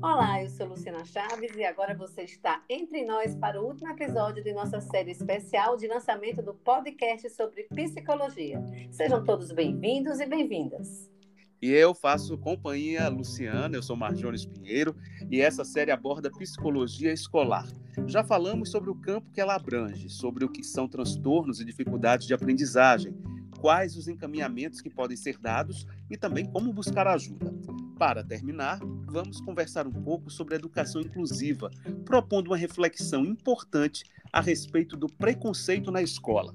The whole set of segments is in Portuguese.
Olá, eu sou Luciana Chaves e agora você está entre nós para o último episódio de nossa série especial de lançamento do podcast sobre psicologia. Sejam todos bem-vindos e bem-vindas. E eu faço companhia Luciana, eu sou Marjones Pinheiro, e essa série aborda psicologia escolar. Já falamos sobre o campo que ela abrange, sobre o que são transtornos e dificuldades de aprendizagem, quais os encaminhamentos que podem ser dados e também como buscar ajuda. Para terminar, vamos conversar um pouco sobre educação inclusiva, propondo uma reflexão importante a respeito do preconceito na escola.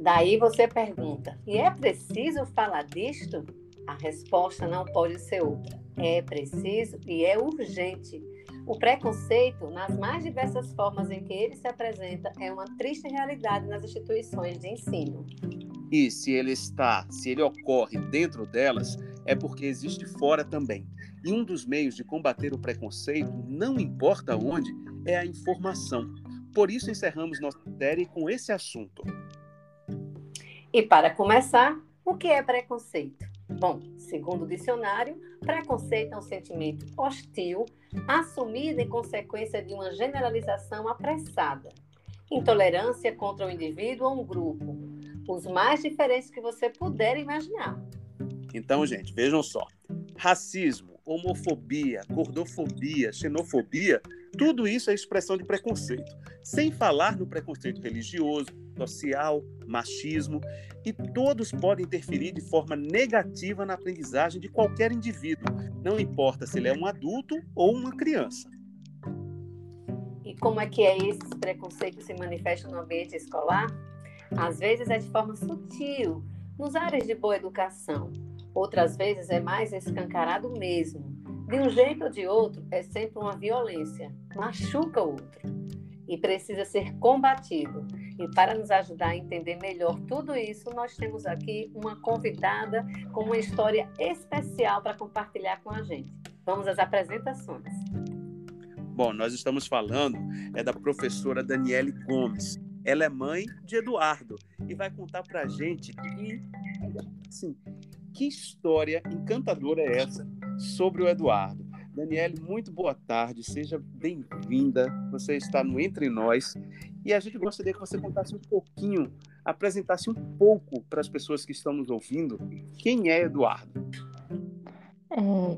Daí você pergunta: e é preciso falar disto? A resposta não pode ser outra. É preciso e é urgente. O preconceito, nas mais diversas formas em que ele se apresenta, é uma triste realidade nas instituições de ensino. E se ele está, se ele ocorre dentro delas, é porque existe fora também. E um dos meios de combater o preconceito, não importa onde, é a informação. Por isso encerramos nossa série com esse assunto. E para começar, o que é preconceito? Bom, segundo o dicionário, preconceito é um sentimento hostil assumido em consequência de uma generalização apressada. Intolerância contra um indivíduo ou um grupo, os mais diferentes que você puder imaginar. Então, gente, vejam só: racismo, homofobia, gordofobia, xenofobia, tudo isso é expressão de preconceito. Sem falar no preconceito religioso, social, machismo, e todos podem interferir de forma negativa na aprendizagem de qualquer indivíduo, não importa se ele é um adulto ou uma criança. E como é que é esse preconceito que se manifesta no ambiente escolar? Às vezes é de forma sutil, nos áreas de boa educação. Outras vezes é mais escancarado mesmo. De um jeito ou de outro, é sempre uma violência, machuca o outro e precisa ser combatido. E para nos ajudar a entender melhor tudo isso, nós temos aqui uma convidada com uma história especial para compartilhar com a gente. Vamos às apresentações. Bom, nós estamos falando é da professora Daniele Gomes. Ela é mãe de Eduardo e vai contar para a gente que, assim, que história encantadora é essa sobre o Eduardo. Daniele, muito boa tarde, seja bem-vinda. Você está no Entre Nós e a gente gostaria que você contasse um pouquinho, apresentasse um pouco para as pessoas que estão nos ouvindo quem é Eduardo. É,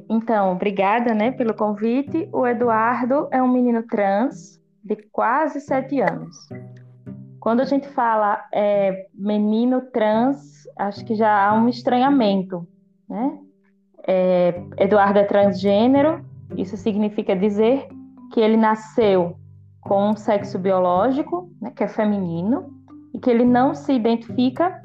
então, obrigada né, pelo convite. O Eduardo é um menino trans de quase sete anos. Quando a gente fala é, menino trans, acho que já há um estranhamento, né? É, Eduardo é transgênero, isso significa dizer que ele nasceu com um sexo biológico, né, que é feminino, e que ele não se identifica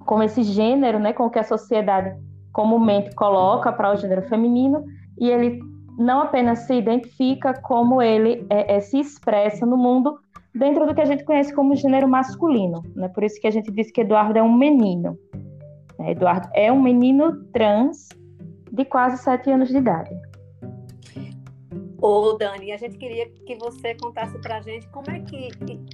com esse gênero, né, com o que a sociedade comumente coloca para o gênero feminino, e ele não apenas se identifica como ele é, é, se expressa no mundo dentro do que a gente conhece como gênero masculino. Né? Por isso que a gente diz que Eduardo é um menino. Né? Eduardo é um menino trans de quase sete anos de idade. Ô, Dani, a gente queria que você contasse para a gente como é que,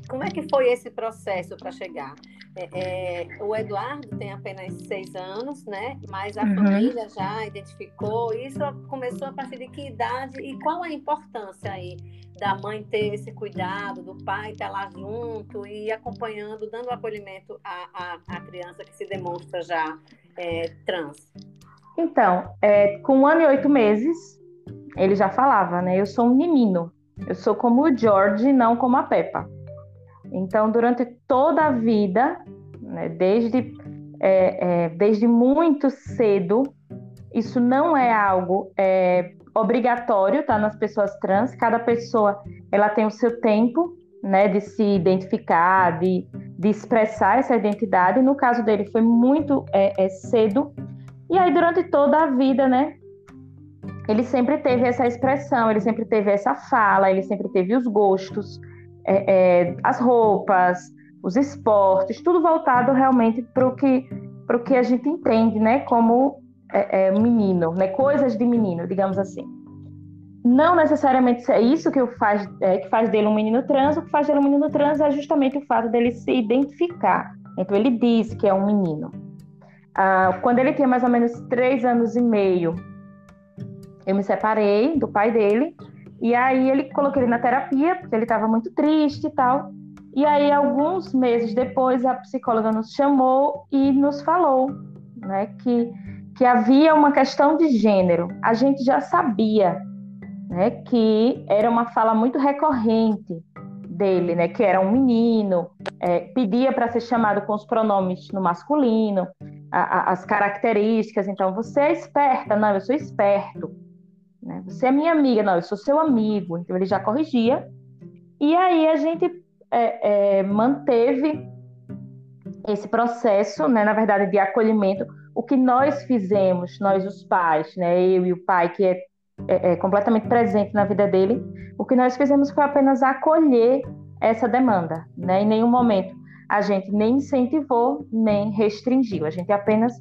como é que foi esse processo para chegar. É, é, o Eduardo tem apenas seis anos, né? Mas a uhum. família já identificou. Isso começou a partir de que idade e qual a importância aí da mãe ter esse cuidado, do pai estar lá junto e acompanhando, dando acolhimento à, à, à criança que se demonstra já é, trans? Então, é, com um ano e oito meses, ele já falava, né? Eu sou um menino. Eu sou como o George, não como a Peppa. Então, durante toda a vida, né, desde, é, é, desde muito cedo, isso não é algo é, obrigatório, tá? Nas pessoas trans. Cada pessoa, ela tem o seu tempo, né? De se identificar, de, de expressar essa identidade. No caso dele, foi muito é, é, cedo. E aí, durante toda a vida, né? Ele sempre teve essa expressão, ele sempre teve essa fala, ele sempre teve os gostos, é, é, as roupas, os esportes, tudo voltado realmente para o que, que a gente entende, né? Como é, é, menino, né? Coisas de menino, digamos assim. Não necessariamente é isso que faz, é, que faz dele um menino trans, o que faz dele um menino trans é justamente o fato dele se identificar. Então ele diz que é um menino. Ah, quando ele tinha mais ou menos três anos e meio, eu me separei do pai dele, e aí ele coloquei ele na terapia, porque ele estava muito triste e tal. E aí, alguns meses depois, a psicóloga nos chamou e nos falou né, que, que havia uma questão de gênero. A gente já sabia né, que era uma fala muito recorrente dele, né, que era um menino, é, pedia para ser chamado com os pronomes no masculino, a, a, as características. Então, você é esperta? Não, eu sou esperto. Né? Você é minha amiga? Não, eu sou seu amigo. Então, ele já corrigia. E aí a gente é, é, manteve esse processo, né, na verdade, de acolhimento. O que nós fizemos, nós os pais, né, eu e o pai, que é, é, é completamente presente na vida dele, o que nós fizemos foi apenas acolher essa demanda. Né? Em nenhum momento a gente nem incentivou, nem restringiu. A gente apenas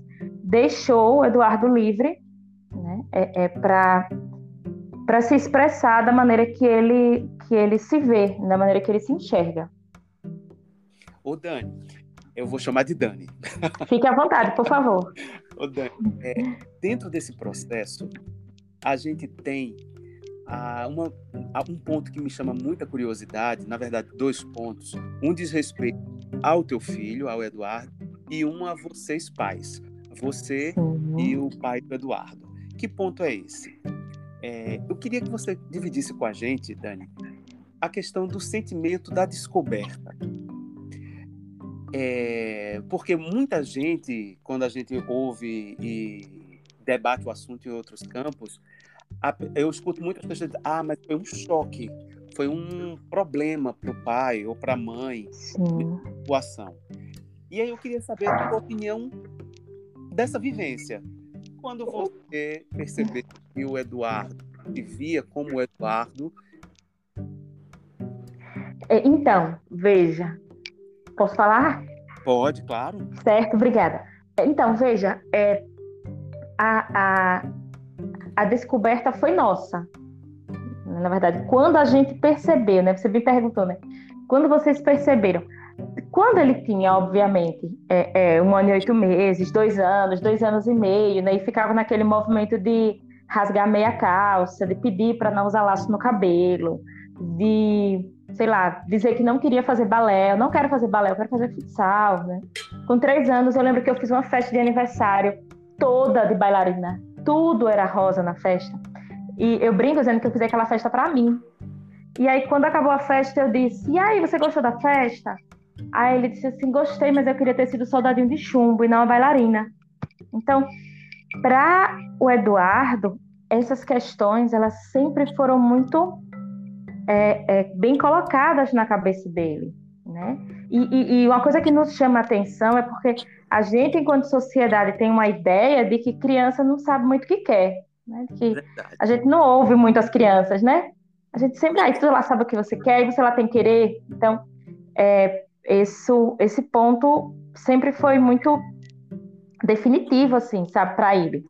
deixou o Eduardo livre né, é, é para para se expressar da maneira que ele que ele se vê, da maneira que ele se enxerga. Ô Dani, eu vou chamar de Dani. Fique à vontade, por favor. Ô Dani, é, dentro desse processo, a gente tem ah, uma, ah, um ponto que me chama muita curiosidade, na verdade, dois pontos. Um diz respeito ao teu filho, ao Eduardo, e um a vocês pais, você uhum. e o pai do Eduardo. Que ponto é esse? É, eu queria que você dividisse com a gente, Dani, a questão do sentimento da descoberta. É, porque muita gente, quando a gente ouve e debate o assunto em outros campos, eu escuto muitas pessoas dizer, ah, mas foi um choque, foi um problema para o pai ou para a mãe, situação. E aí eu queria saber a tua opinião dessa vivência. Quando você percebeu que o Eduardo te via como o Eduardo. É, então, veja. Posso falar? Pode, claro. Certo, obrigada. Então, veja, é, a, a, a descoberta foi nossa. Na verdade, quando a gente percebeu, né? Você me perguntou, né? Quando vocês perceberam, quando ele tinha, obviamente, é, é, um ano e oito meses, dois anos, dois anos e meio, né, e ficava naquele movimento de rasgar meia calça, de pedir para não usar laço no cabelo, de, sei lá, dizer que não queria fazer balé, eu não quero fazer balé, eu quero fazer futsal, né? Com três anos, eu lembro que eu fiz uma festa de aniversário toda de bailarina, tudo era rosa na festa. E eu brinco dizendo que eu fiz aquela festa para mim. E aí, quando acabou a festa, eu disse: E aí, você gostou da festa? Aí ele disse assim: Gostei, mas eu queria ter sido soldadinho de chumbo e não a bailarina. Então, para o Eduardo, essas questões elas sempre foram muito é, é, bem colocadas na cabeça dele, né? E, e, e, uma coisa que nos chama a atenção é porque a gente, enquanto sociedade, tem uma ideia de que criança não sabe muito o que quer, né? Que a gente não ouve muito as crianças, né? A gente sempre, ah, tu lá sabe o que você quer e você lá tem que querer. Então, é, esse, esse ponto sempre foi muito definitivo, assim, sabe, para ele.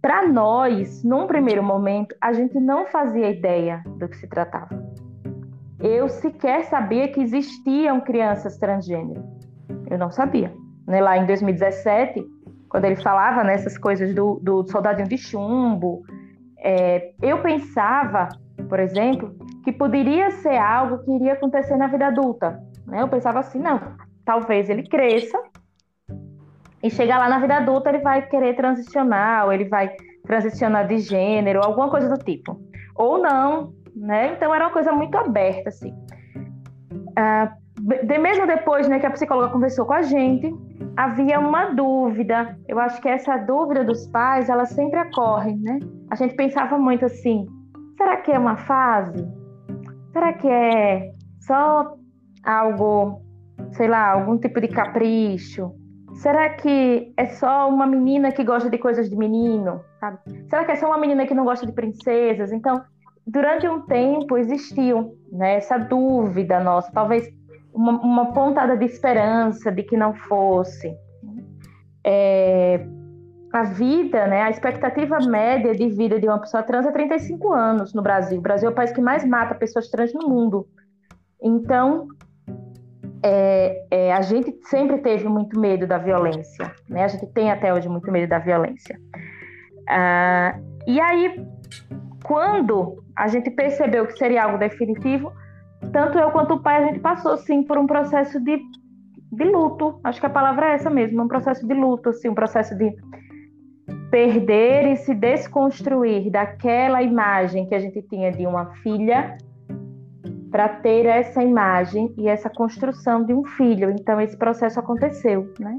Para nós, num primeiro momento, a gente não fazia ideia do que se tratava. Eu sequer sabia que existiam crianças transgênero. Eu não sabia. Né? Lá em 2017, quando ele falava nessas coisas do, do soldadinho de chumbo, é, eu pensava, por exemplo, que poderia ser algo que iria acontecer na vida adulta. Né? Eu pensava assim, não, talvez ele cresça e chegar lá na vida adulta, ele vai querer transicionar, ou ele vai transicionar de gênero, alguma coisa do tipo. Ou não, né? Então era uma coisa muito aberta, assim. Ah, de, mesmo depois né, que a psicóloga conversou com a gente, havia uma dúvida. Eu acho que essa dúvida dos pais, ela sempre ocorre, né? A gente pensava muito assim: será que é uma fase? Será que é só algo, sei lá, algum tipo de capricho? Será que é só uma menina que gosta de coisas de menino? Sabe? Será que é só uma menina que não gosta de princesas? Então, durante um tempo existiu né, essa dúvida nossa, talvez uma, uma, pontada de esperança de que não fosse. É, a vida, né, a expectativa média de vida de uma pessoa trans é 35 anos no Brasil. O Brasil é o país que mais mata pessoas trans no mundo. Então, é, é, a gente sempre teve muito medo da violência, né? A gente tem até hoje muito medo da violência. Ah, e aí, quando a gente percebeu que seria algo definitivo, tanto eu quanto o pai, a gente passou, sim, por um processo de, de luto. Acho que a palavra é essa mesmo, um processo de luto, assim, um processo de perder e se desconstruir daquela imagem que a gente tinha de uma filha para ter essa imagem e essa construção de um filho. Então esse processo aconteceu, né?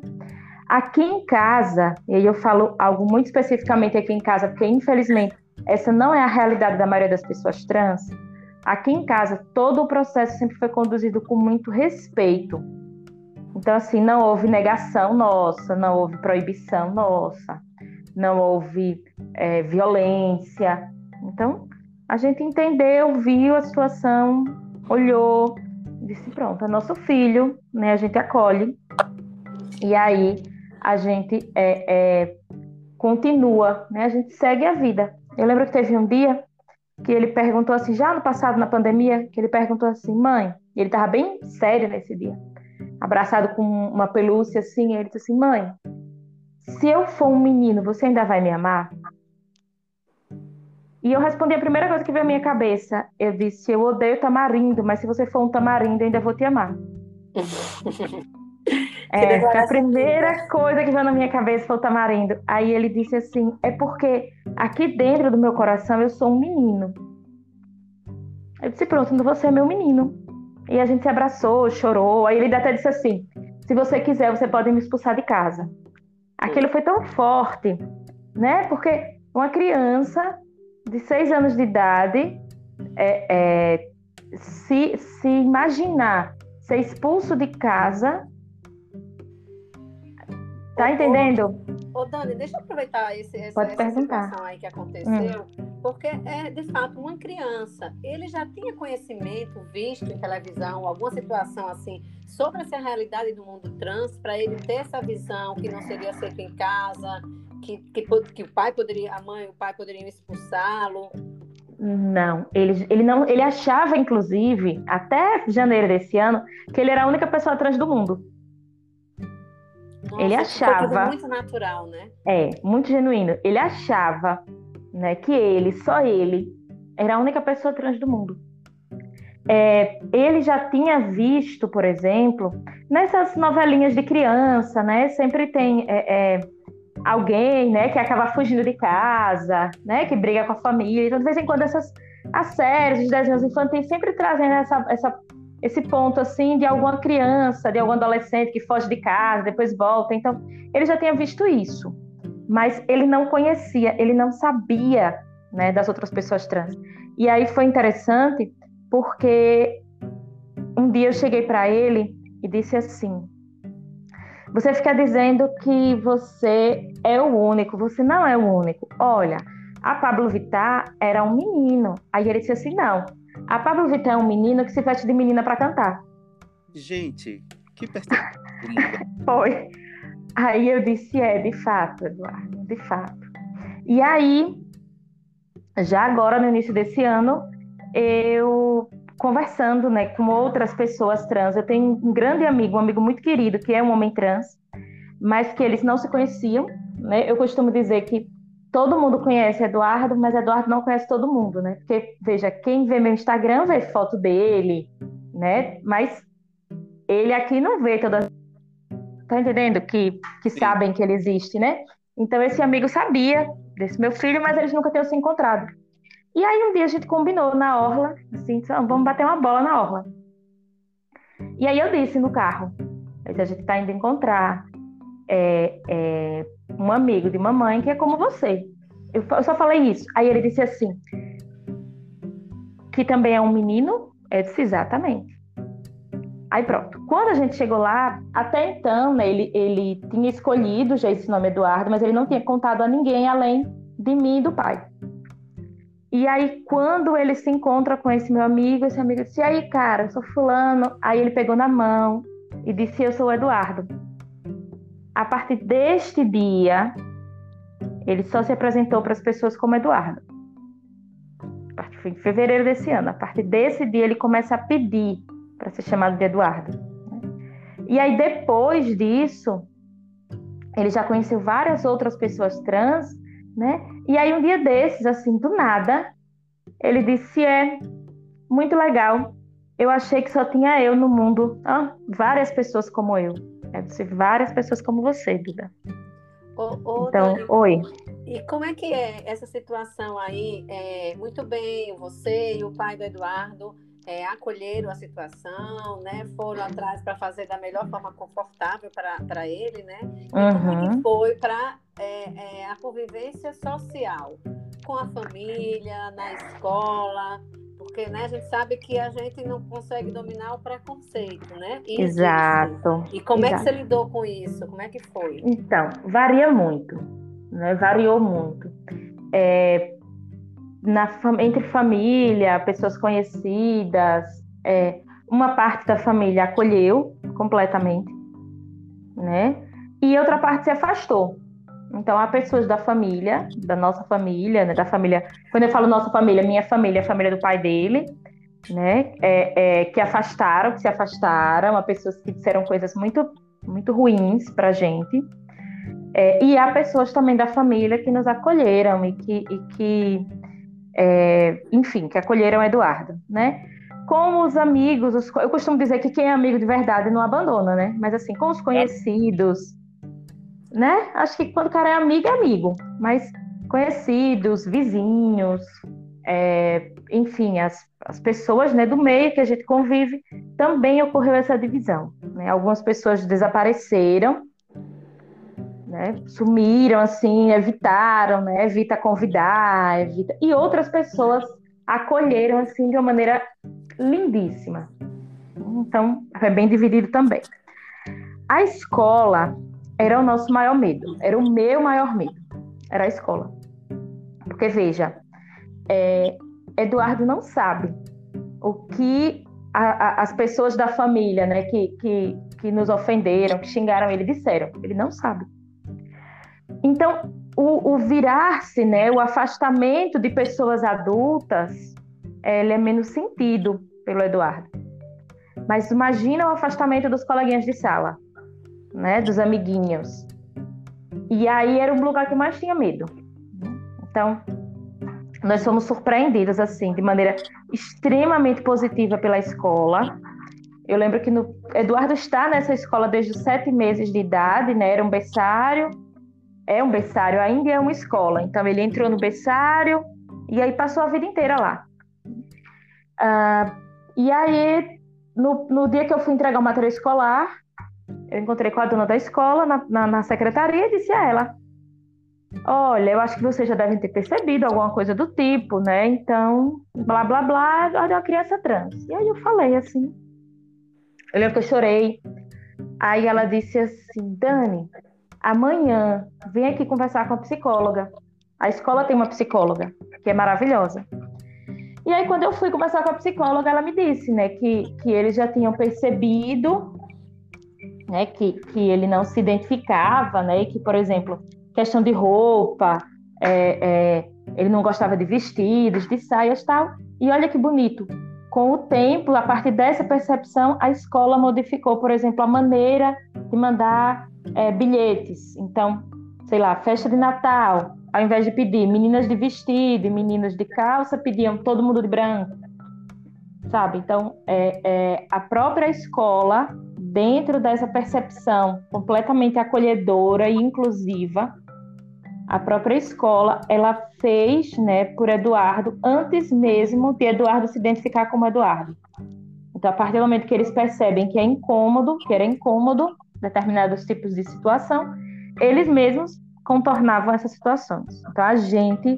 Aqui em casa, e aí eu falo algo muito especificamente aqui em casa, porque infelizmente essa não é a realidade da maioria das pessoas trans. Aqui em casa, todo o processo sempre foi conduzido com muito respeito. Então, assim, não houve negação nossa, não houve proibição nossa não houve é, violência. Então, a gente entendeu, viu a situação, olhou, disse: pronto, é nosso filho, né? A gente acolhe. E aí a gente é, é, continua, né? A gente segue a vida. Eu lembro que teve um dia que ele perguntou assim, já no passado, na pandemia, que ele perguntou assim, mãe, e ele estava bem sério nesse dia, abraçado com uma pelúcia assim, ele disse assim, mãe, se eu for um menino, você ainda vai me amar? E eu respondi a primeira coisa que veio à minha cabeça. Eu disse: Eu odeio tamarindo, mas se você for um tamarindo, eu ainda vou te amar. é, a primeira coisa que veio na minha cabeça foi o tamarindo. Aí ele disse assim: É porque aqui dentro do meu coração eu sou um menino. Eu disse: Pronto, então você é meu menino. E a gente se abraçou, chorou. Aí ele até disse assim: Se você quiser, você pode me expulsar de casa aquilo foi tão forte, né? Porque uma criança de seis anos de idade é, é, se, se imaginar ser expulso de casa, tá entendendo? Ô, Dani, deixa eu aproveitar esse, essa, Pode essa situação aí que aconteceu, hum. porque é de fato uma criança. Ele já tinha conhecimento, visto em televisão, alguma situação assim, sobre essa realidade do mundo trans, para ele ter essa visão que não seria aceito em casa, que, que, que o pai poderia, a mãe o pai poderiam expulsá-lo. Não, ele, ele não, ele achava, inclusive, até janeiro desse ano, que ele era a única pessoa trans do mundo. Nossa, ele achava. muito natural, né? É, muito genuíno. Ele achava né, que ele, só ele, era a única pessoa trans do mundo. É, ele já tinha visto, por exemplo, nessas novelinhas de criança, né? Sempre tem é, é, alguém, né, que acaba fugindo de casa, né, que briga com a família. Então, de vez em quando, essas as séries, os desenhos infantis sempre trazem essa, essa esse ponto assim de alguma criança, de algum adolescente que foge de casa, depois volta. Então, ele já tinha visto isso, mas ele não conhecia, ele não sabia, né, das outras pessoas trans. E aí foi interessante porque um dia eu cheguei para ele e disse assim: Você fica dizendo que você é o único, você não é o único. Olha, a Pablo Vittar era um menino. Aí ele disse assim: Não, a Pablo Vittar é um menino que se veste de menina para cantar. Gente, que perspectiva. Foi. Aí eu disse, é, de fato, Eduardo, de fato. E aí, já agora, no início desse ano, eu conversando né, com outras pessoas trans. Eu tenho um grande amigo, um amigo muito querido, que é um homem trans, mas que eles não se conheciam. Né? Eu costumo dizer que todo mundo conhece Eduardo, mas Eduardo não conhece todo mundo, né? Porque, veja, quem vê meu Instagram vê foto dele, né? Mas ele aqui não vê todas. Tá entendendo? Que, que sabem que ele existe, né? Então, esse amigo sabia desse meu filho, mas eles nunca tinham se encontrado. E aí, um dia a gente combinou na orla, assim, vamos bater uma bola na orla. E aí, eu disse no carro: a gente tá indo encontrar é, é, um amigo de mamãe que é como você. Eu, eu só falei isso. Aí ele disse assim: que também é um menino? Eu disse exatamente. Aí pronto. Quando a gente chegou lá, até então, né, ele, ele tinha escolhido já esse nome Eduardo, mas ele não tinha contado a ninguém além de mim e do pai. E aí, quando ele se encontra com esse meu amigo, esse amigo disse: E aí, cara, eu sou Fulano. Aí ele pegou na mão e disse: Eu sou o Eduardo a partir deste dia, ele só se apresentou para as pessoas como Eduardo. Foi em fevereiro desse ano. A partir desse dia, ele começa a pedir para ser chamado de Eduardo. Né? E aí, depois disso, ele já conheceu várias outras pessoas trans né? E aí um dia desses, assim, do nada, ele disse: "É muito legal. Eu achei que só tinha eu no mundo. Ah, várias pessoas como eu. Eu disse várias pessoas como você, Duda. Ô, ô, então, Dani, oi. E como é que é essa situação aí? É, muito bem, você e o pai do Eduardo é, acolheram a situação, né? Foram atrás para fazer da melhor forma confortável para ele, né? E como é que Uhum. foi para é, é, a convivência social com a família, na escola? Porque né, a gente sabe que a gente não consegue dominar o preconceito, né? E. Exato. E como é que exato. você lidou com isso? Como é que foi? Então, varia muito, né? Variou muito. É, na, entre família, pessoas conhecidas, é, uma parte da família acolheu completamente, né? E outra parte se afastou. Então, há pessoas da família, da nossa família, né? Da família. Quando eu falo nossa família, minha família, a família do pai dele, né? É, é, que afastaram, que se afastaram, há pessoas que disseram coisas muito, muito ruins pra gente. É, e há pessoas também da família que nos acolheram e que, e que é, enfim, que acolheram Eduardo, né? Com os amigos, os- eu costumo dizer que quem é amigo de verdade não abandona, né? Mas assim, com os conhecidos, né? Acho que quando o cara é amigo, é amigo. Mas conhecidos, vizinhos, é, enfim, as, as pessoas né, do meio que a gente convive, também ocorreu essa divisão. Né? Algumas pessoas desapareceram, né? Sumiram, assim, evitaram, né? Evita convidar, evita... E outras pessoas acolheram, assim, de uma maneira lindíssima. Então, é bem dividido também. A escola era o nosso maior medo, era o meu maior medo, era a escola. Porque, veja, é, Eduardo não sabe o que a, a, as pessoas da família, né, que, que, que nos ofenderam, que xingaram ele, disseram. Ele não sabe. Então, o, o virar-se, né, o afastamento de pessoas adultas, ele é menos sentido pelo Eduardo. Mas imagina o afastamento dos coleguinhas de sala, né, dos amiguinhos. E aí era o lugar que mais tinha medo. Então, nós fomos surpreendidos assim, de maneira extremamente positiva pela escola. Eu lembro que no, Eduardo está nessa escola desde os sete meses de idade, né? Era um berçário, é um berçário, ainda é uma escola. Então ele entrou no berçário e aí passou a vida inteira lá. Ah, e aí, no, no, dia que eu fui entregar o material escolar, eu encontrei com a dona da escola na, na, na secretaria e disse a ela: Olha, eu acho que vocês já devem ter percebido alguma coisa do tipo, né? Então, blá blá blá, olha uma criança trans. E aí eu falei assim. Eu lembro que eu chorei. Aí ela disse assim: Dani, amanhã vem aqui conversar com a psicóloga. A escola tem uma psicóloga, que é maravilhosa. E aí, quando eu fui conversar com a psicóloga, ela me disse, né, que, que eles já tinham percebido, né, que, que ele não se identificava, né, e que, por exemplo, questão de roupa, é, é, ele não gostava de vestidos, de saias tal. E olha que bonito. Com o tempo, a partir dessa percepção, a escola modificou, por exemplo, a maneira de mandar é, bilhetes. Então, sei lá, festa de Natal, ao invés de pedir meninas de vestido e meninos de calça, pediam todo mundo de branco. Sabe? Então, é, é, a própria escola, dentro dessa percepção completamente acolhedora e inclusiva, a própria escola, ela fez, né, por Eduardo, antes mesmo de Eduardo se identificar como Eduardo. Então, a partir do momento que eles percebem que é incômodo, que era incômodo, determinados tipos de situação, eles mesmos contornavam essas situações. Então, a gente,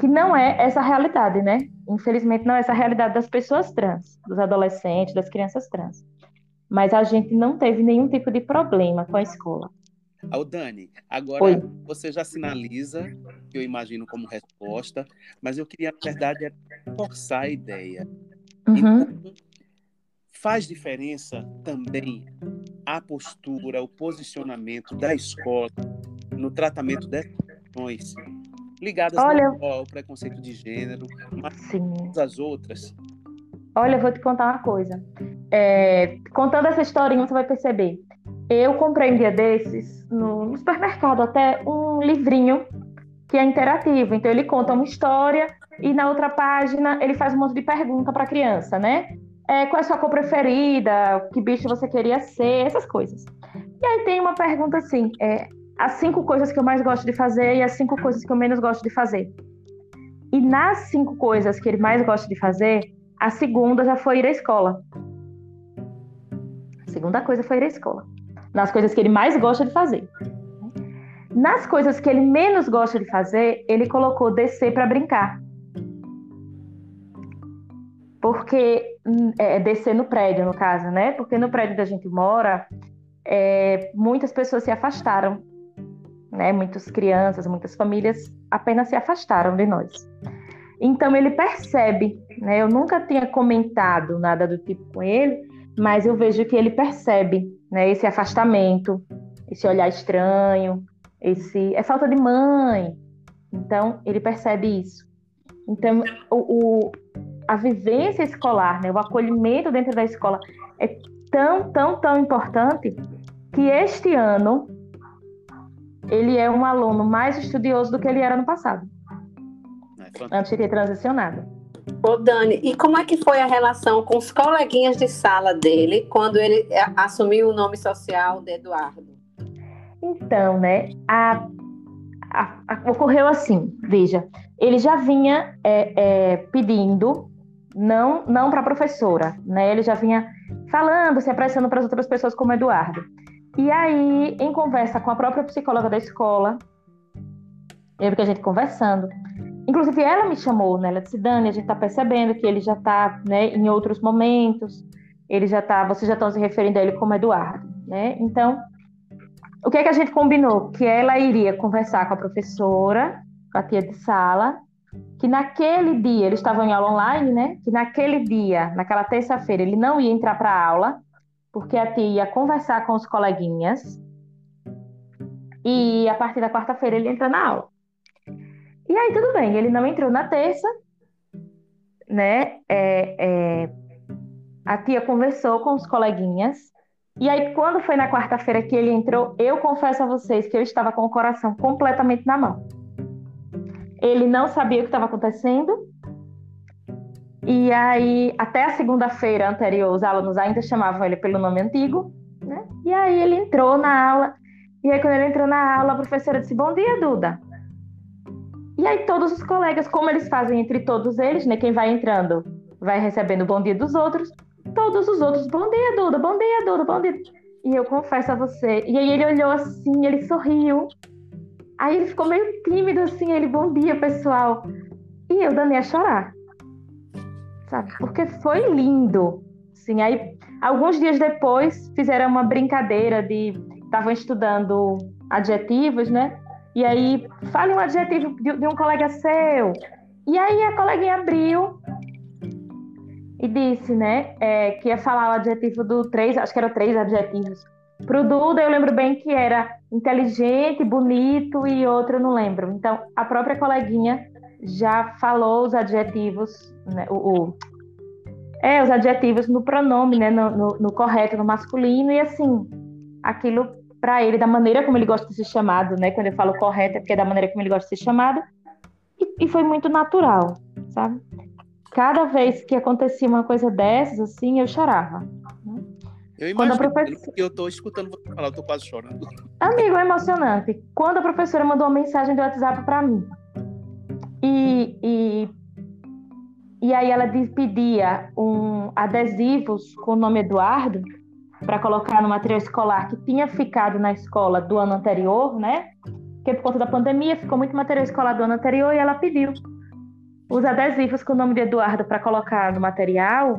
que não é essa realidade, né? Infelizmente, não é essa realidade das pessoas trans, dos adolescentes, das crianças trans. Mas a gente não teve nenhum tipo de problema com a escola. Ao Dani, agora Oi. você já sinaliza, que eu imagino como resposta, mas eu queria, na verdade, é forçar a ideia. Uhum. Então, faz diferença também a postura, o posicionamento da escola no tratamento dessas questões ligadas Olha- ao preconceito de gênero, mas Sim. às outras. Olha, eu vou te contar uma coisa. É, contando essa historinha, você vai perceber. Eu comprei um dia desses, no, no supermercado, até um livrinho que é interativo. Então ele conta uma história e na outra página ele faz um monte de pergunta para a criança, né? É, qual é a sua cor preferida? Que bicho você queria ser? Essas coisas. E aí tem uma pergunta assim: é, as cinco coisas que eu mais gosto de fazer e as cinco coisas que eu menos gosto de fazer. E nas cinco coisas que ele mais gosta de fazer, a segunda já foi ir à escola. A segunda coisa foi ir à escola. Nas coisas que ele mais gosta de fazer. Nas coisas que ele menos gosta de fazer, ele colocou descer para brincar. Porque hum, é, descer no prédio, no caso, né? Porque no prédio que a gente mora, é, muitas pessoas se afastaram, né? Muitas crianças, muitas famílias apenas se afastaram de nós. Então ele percebe, né? Eu nunca tinha comentado nada do tipo com ele, mas eu vejo que ele percebe, né? Esse afastamento, esse olhar estranho, esse é falta de mãe. Então ele percebe isso. Então o, o a vivência escolar, né? O acolhimento dentro da escola é tão, tão, tão importante que este ano ele é um aluno mais estudioso do que ele era no passado, é antes de ter transicionado. Ô Dani, e como é que foi a relação com os coleguinhas de sala dele quando ele é, assumiu o nome social de Eduardo? Então, né, a, a, a, ocorreu assim, veja, ele já vinha é, é, pedindo, não, não para a professora, né, ele já vinha falando, se apressando para as outras pessoas como Eduardo. E aí, em conversa com a própria psicóloga da escola, eu que a gente conversando, inclusive ela me chamou, né? Ela disse, Dani, a gente está percebendo que ele já está, né, em outros momentos, ele já está, vocês já estão se referindo a ele como Eduardo, né? Então, o que é que a gente combinou? Que ela iria conversar com a professora, com a tia de sala, que naquele dia, eles estavam em aula online, né? Que naquele dia, naquela terça-feira, ele não ia entrar para aula, porque a tia ia conversar com os coleguinhas e a partir da quarta-feira ele entra na aula. E aí tudo bem, ele não entrou na terça, né? É, é, a tia conversou com os coleguinhas. E aí, quando foi na quarta-feira que ele entrou, eu confesso a vocês que eu estava com o coração completamente na mão. Ele não sabia o que estava acontecendo, e aí, até a segunda-feira anterior, os alunos ainda chamavam ele pelo nome antigo, né? E aí ele entrou na aula. E aí, quando ele entrou na aula, a professora disse: Bom dia, Duda. E aí, todos os colegas, como eles fazem entre todos eles, né? Quem vai entrando vai recebendo bom dia dos outros. Todos os outros, bom dia, Duda, bom dia, Duda, bom dia. E eu confesso a você. E aí, ele olhou assim, ele sorriu. Aí, ele ficou meio tímido assim. Ele, bom dia, pessoal. E eu, Dani, a chorar sabe? Porque foi lindo. Sim, aí alguns dias depois fizeram uma brincadeira de estavam estudando adjetivos, né? E aí fale um adjetivo de, de um colega seu. E aí a coleguinha abriu e disse, né, é, que ia falar o adjetivo do três, acho que eram três adjetivos. Pro Duda, eu lembro bem que era inteligente, bonito e outro eu não lembro. Então, a própria coleguinha já falou os adjetivos, né, o, o, é, os adjetivos no pronome, né, no, no, no correto, no masculino, e assim, aquilo para ele, da maneira como ele gosta de ser chamado, né, quando eu falo correto é porque é da maneira como ele gosta de ser chamado, e, e foi muito natural, sabe? Cada vez que acontecia uma coisa dessas, assim, eu chorava. Eu imagino, professora... eu estou escutando você falar, eu estou quase chorando. Amigo, é emocionante. Quando a professora mandou uma mensagem do WhatsApp para mim, e, e, e aí ela pedia um adesivos com o nome Eduardo para colocar no material escolar que tinha ficado na escola do ano anterior, né? Porque por conta da pandemia ficou muito material escolar do ano anterior e ela pediu os adesivos com o nome de Eduardo para colocar no material.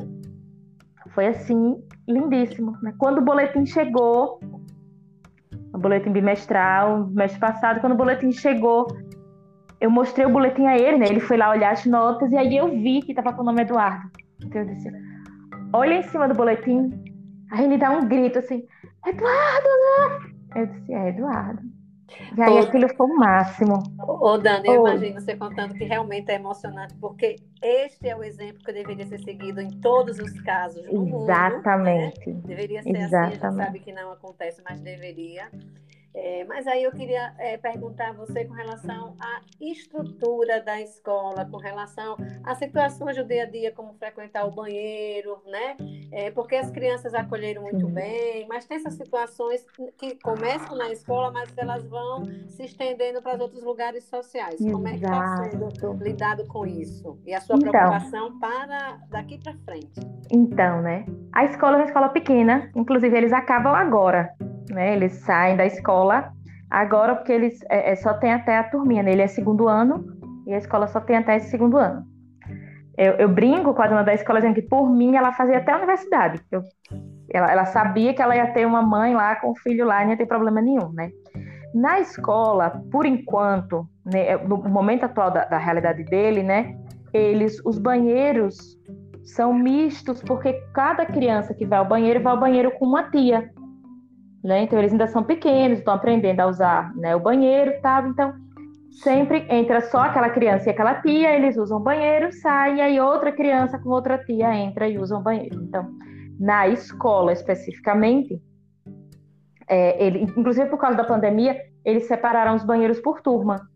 Foi assim, lindíssimo. Né? Quando o boletim chegou, o boletim bimestral, mês passado, quando o boletim chegou, eu mostrei o boletim a ele, né? Ele foi lá olhar as notas e aí eu vi que tava com o nome Eduardo. Então eu disse, olha em cima do boletim. Aí ele dá um grito assim, Eduardo! Né? Eu disse, é, Eduardo. E aí Ô, aquilo foi o máximo. Ô, Dani, eu imagino você contando que realmente é emocionante, porque este é o exemplo que deveria ser seguido em todos os casos Exatamente. Mundo, né? Deveria ser Exatamente. assim, a gente sabe que não acontece, mas deveria. É, mas aí eu queria é, perguntar a você com relação à estrutura da escola, com relação às situações do dia a dia, como frequentar o banheiro, né? É, porque as crianças acolheram muito bem, mas tem essas situações que começam na escola, mas elas vão se estendendo para os outros lugares sociais. Exato. Como é que está sendo lidado com isso? E a sua então, preocupação para daqui para frente? Então, né? A escola é uma escola pequena, inclusive eles acabam agora né? Eles saem da escola agora porque eles é, é, só tem até a turminha, né? Ele é segundo ano e a escola só tem até esse segundo ano. Eu, eu brinco com a dona da escola dizendo que por mim ela fazia até a universidade. Eu, ela, ela, sabia que ela ia ter uma mãe lá com o filho lá não ia ter problema nenhum, né? Na escola, por enquanto, né, no momento atual da, da realidade dele, né? Eles, os banheiros são mistos porque cada criança que vai ao banheiro vai ao banheiro com uma tia. Né? Então, eles ainda são pequenos, estão aprendendo a usar né, o banheiro, tá? Então, sempre entra só aquela criança e aquela tia, eles usam o banheiro, sai, e aí outra criança com outra tia entra e usa o banheiro. Então, na escola especificamente, é, ele, inclusive por causa da pandemia, eles separaram os banheiros por turma,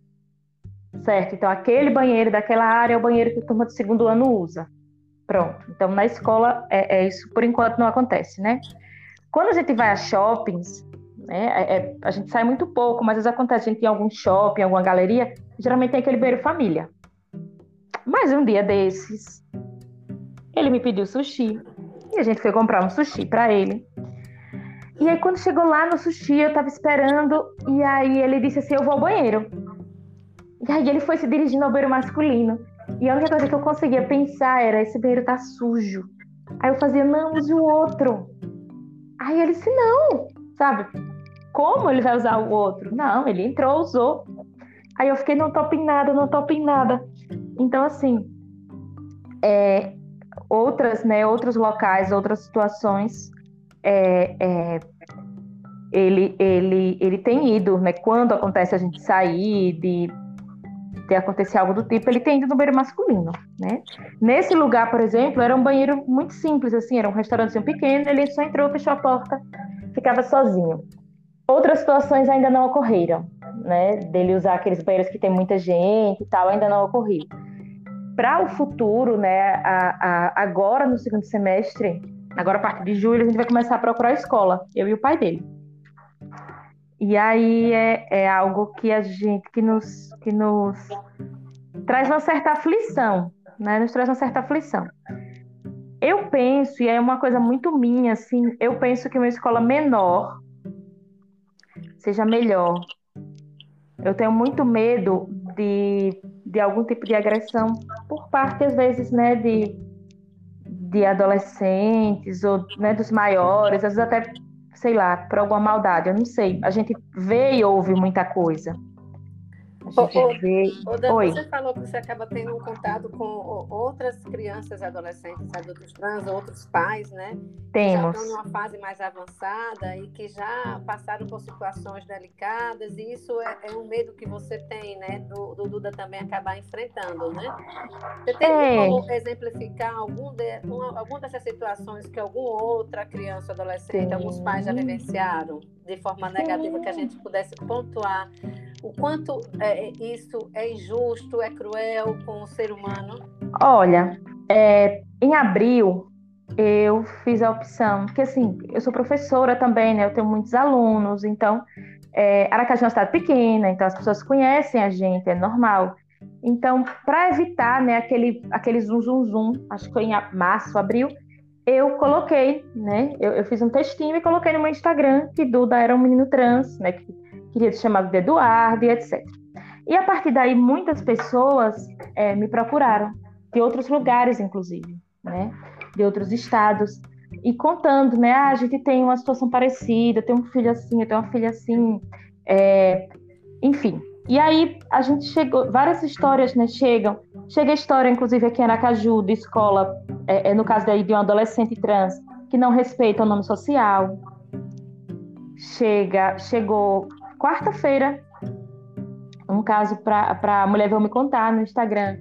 certo? Então, aquele banheiro daquela área é o banheiro que a turma do segundo ano usa. Pronto. Então, na escola, é, é isso por enquanto não acontece, né? Quando a gente vai a shoppings, né, é, é, a gente sai muito pouco, mas às vezes acontece, a gente tem algum shopping, alguma galeria, geralmente tem aquele banheiro família. Mas um dia desses, ele me pediu sushi. E a gente foi comprar um sushi para ele. E aí, quando chegou lá no sushi, eu tava esperando. E aí, ele disse assim: Eu vou ao banheiro. E aí, ele foi se dirigindo ao banheiro masculino. E a única coisa que eu conseguia pensar era: Esse banheiro tá sujo. Aí eu fazia: Não, use o outro. Aí ele disse, não, sabe? Como ele vai usar o outro? Não, ele entrou, usou. Aí eu fiquei, não topo em nada, não topo em nada. Então, assim, é, outras, né, outros locais, outras situações, é, é, ele, ele, ele tem ido, né? Quando acontece a gente sair de ter acontecer algo do tipo, ele tem ido no banheiro masculino, né? Nesse lugar, por exemplo, era um banheiro muito simples, assim, era um restaurantezinho pequeno, ele só entrou, fechou a porta, ficava sozinho. Outras situações ainda não ocorreram, né? Dele usar aqueles banheiros que tem muita gente e tal, ainda não ocorreu. Para o futuro, né? A, a, agora no segundo semestre, agora a partir de julho, a gente vai começar a procurar a escola, eu e o pai dele. E aí é, é algo que a gente que nos, que nos traz uma certa aflição, né? Nos traz uma certa aflição. Eu penso, e é uma coisa muito minha, assim, eu penso que uma escola menor seja melhor. Eu tenho muito medo de, de algum tipo de agressão por parte, às vezes, né, de, de adolescentes ou né, dos maiores, às vezes até sei lá, por alguma maldade, eu não sei. A gente vê e ouve muita coisa. Ô, ô, Oi. você falou que você acaba tendo um contato com outras crianças, adolescentes, adultos trans, outros pais, né? Temos. Que já estão numa fase mais avançada e que já passaram por situações delicadas, e isso é, é um medo que você tem, né? Do, do, Duda também acabar enfrentando, né? Você tem é. como exemplificar algum de, uma, alguma dessas situações que alguma outra criança, adolescente, Sim. alguns pais já vivenciaram de forma negativa, Sim. que a gente pudesse pontuar o quanto é, isso é injusto, é cruel com o ser humano? Olha, é, em abril eu fiz a opção, porque assim, eu sou professora também, né? Eu tenho muitos alunos, então é, Aracaju é uma cidade pequena, então as pessoas conhecem a gente, é normal. Então, para evitar né, aquele, aquele zoom, zoom, zoom, acho que foi em março, abril, eu coloquei, né? Eu, eu, fiz um textinho e coloquei no meu Instagram que Duda era um menino trans, né? Que queria ser chamado de Eduardo e etc. E a partir daí, muitas pessoas é, me procuraram, de outros lugares, inclusive, né? De outros estados, e contando, né? Ah, a gente tem uma situação parecida, eu tenho um filho assim, eu tenho uma filha assim, é... enfim. E aí a gente chegou, várias histórias, né? Chegam. Chega a história, inclusive, aqui em Aracaju, de escola, é, é no caso daí de um adolescente trans, que não respeita o nome social. Chega, chegou quarta-feira, um caso para a mulher veio me contar no Instagram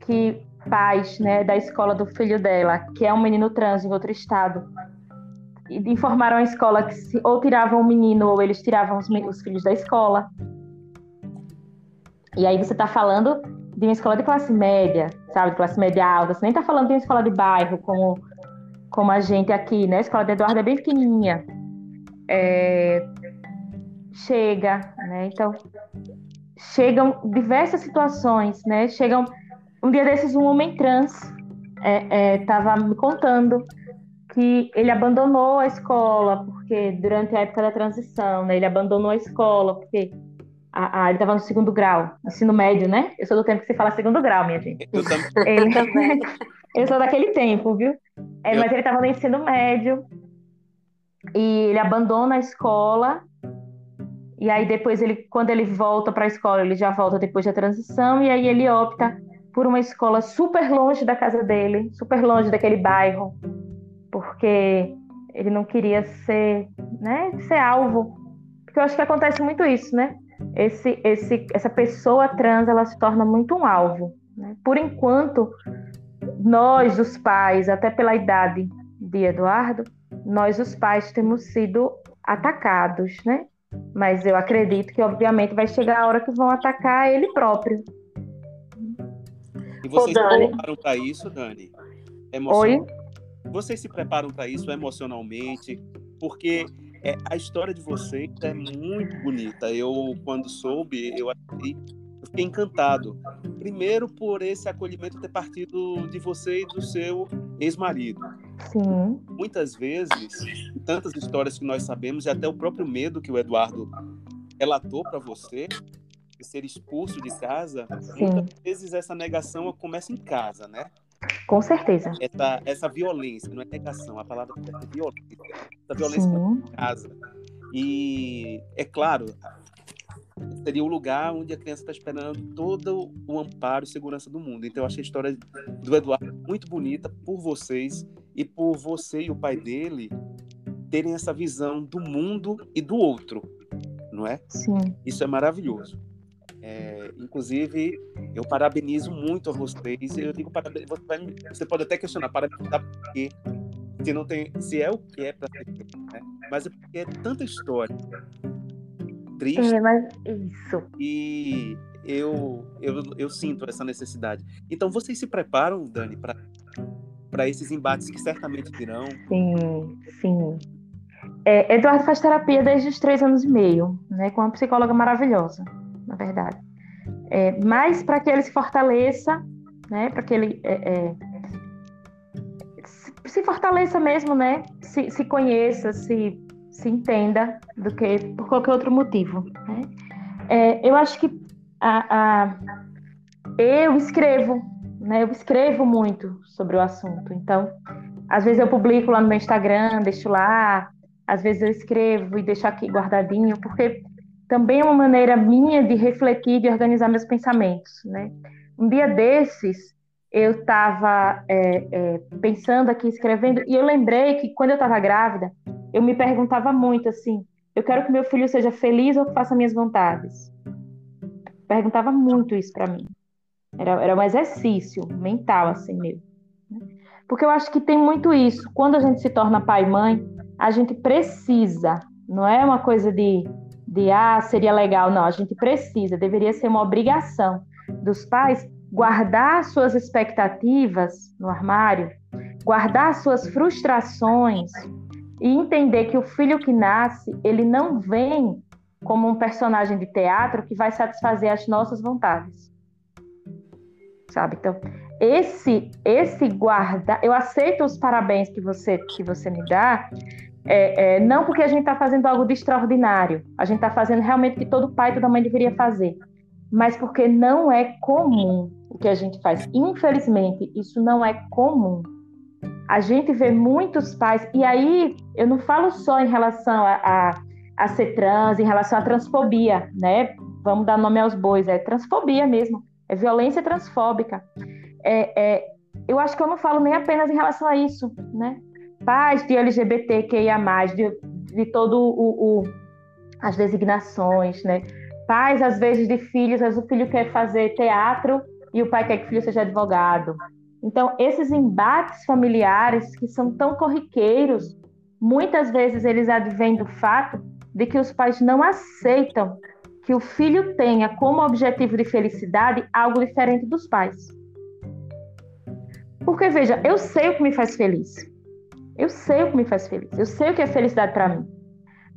que pais né, da escola do filho dela, que é um menino trans em outro estado, informaram a escola que se, ou tiravam o menino ou eles tiravam os, os filhos da escola. E aí você está falando de uma escola de classe média, sabe, de classe média alta. Você nem está falando de uma escola de bairro como, como a gente aqui, né? A escola de Eduardo é bem pequenininha. É... Chega, né? Então, chegam diversas situações, né? Chegam um dia desses um homem trans estava é, é, me contando que ele abandonou a escola porque durante a época da transição, né? Ele abandonou a escola porque a, a, ele estava no segundo grau, ensino médio, né? Eu sou do tempo que se fala segundo grau, minha gente. Eu também. Ele, eu sou daquele tempo, viu? É, eu... Mas ele estava no ensino médio e ele abandona a escola e aí depois ele, quando ele volta para a escola, ele já volta depois da transição e aí ele opta por uma escola super longe da casa dele, super longe daquele bairro, porque ele não queria ser, né, ser alvo. Porque eu acho que acontece muito isso, né? Esse, esse, essa pessoa trans, ela se torna muito um alvo. Né? Por enquanto, nós, os pais, até pela idade de Eduardo, nós, os pais, temos sido atacados, né? Mas eu acredito que, obviamente, vai chegar a hora que vão atacar ele próprio. E vocês Ô, se preparam para isso, Dani? Emocion... Oi? Vocês se preparam para isso emocionalmente? Porque é, a história de vocês é muito bonita. Eu, quando soube, eu, achei, eu fiquei encantado. Primeiro, por esse acolhimento ter partido de você e do seu ex-marido. Sim. Muitas vezes, tantas histórias que nós sabemos, e até o próprio medo que o Eduardo relatou para você, de ser expulso de casa, Sim. muitas vezes essa negação começa em casa, né? Com certeza. Essa, essa violência, não é negação, a palavra é violência. Essa violência em casa. E, é claro, seria o lugar onde a criança está esperando todo o amparo e segurança do mundo. Então, eu achei a história do Eduardo muito bonita por vocês e por você e o pai dele terem essa visão do mundo e do outro, não é? Sim. Isso é maravilhoso. É, inclusive, eu parabenizo muito a vocês. Eu digo parabéns. Você, pode até questionar, parabenizar porque se não tem, se é o que é para ser né? Mas é porque é tanta história triste. É, mas isso. E eu, eu, eu sinto essa necessidade. Então, vocês se preparam, Dani, para para esses embates que certamente virão? Sim, sim. É, Eduardo faz terapia desde os três anos e meio, né, com uma psicóloga maravilhosa na verdade. É, mas para que ele se fortaleça, né, para que ele é, é, se, fortaleça mesmo, né, se, se, conheça, se, se entenda do que por qualquer outro motivo. Né? É, eu acho que a, a, eu escrevo, né, eu escrevo muito sobre o assunto. Então, às vezes eu publico lá no meu Instagram, deixo lá, às vezes eu escrevo e deixo aqui guardadinho, porque também é uma maneira minha de refletir, de organizar meus pensamentos, né? Um dia desses, eu estava é, é, pensando aqui, escrevendo, e eu lembrei que quando eu estava grávida, eu me perguntava muito assim: eu quero que meu filho seja feliz ou que faça minhas vontades? Perguntava muito isso para mim. Era, era um exercício mental, assim, meu. Porque eu acho que tem muito isso. Quando a gente se torna pai e mãe, a gente precisa, não é uma coisa de de ah, seria legal. Não, a gente precisa, deveria ser uma obrigação dos pais guardar suas expectativas no armário, guardar suas frustrações e entender que o filho que nasce, ele não vem como um personagem de teatro que vai satisfazer as nossas vontades. Sabe? Então, esse esse guarda, eu aceito os parabéns que você que você me dá, é, é, não porque a gente está fazendo algo de extraordinário, a gente está fazendo realmente o que todo pai e toda mãe deveria fazer, mas porque não é comum o que a gente faz. Infelizmente, isso não é comum. A gente vê muitos pais, e aí eu não falo só em relação a, a, a ser trans, em relação à transfobia, né? Vamos dar nome aos bois, é transfobia mesmo, é violência transfóbica. É, é, eu acho que eu não falo nem apenas em relação a isso, né? pais de LGBTQIA+, de, de todo o, o, as designações, né? Pais, às vezes, de filhos, às vezes o filho quer fazer teatro e o pai quer que o filho seja advogado. Então, esses embates familiares que são tão corriqueiros muitas vezes eles advêm do fato de que os pais não aceitam que o filho tenha como objetivo de felicidade algo diferente dos pais. Porque, veja, eu sei o que me faz feliz. Eu sei o que me faz feliz. Eu sei o que é felicidade para mim.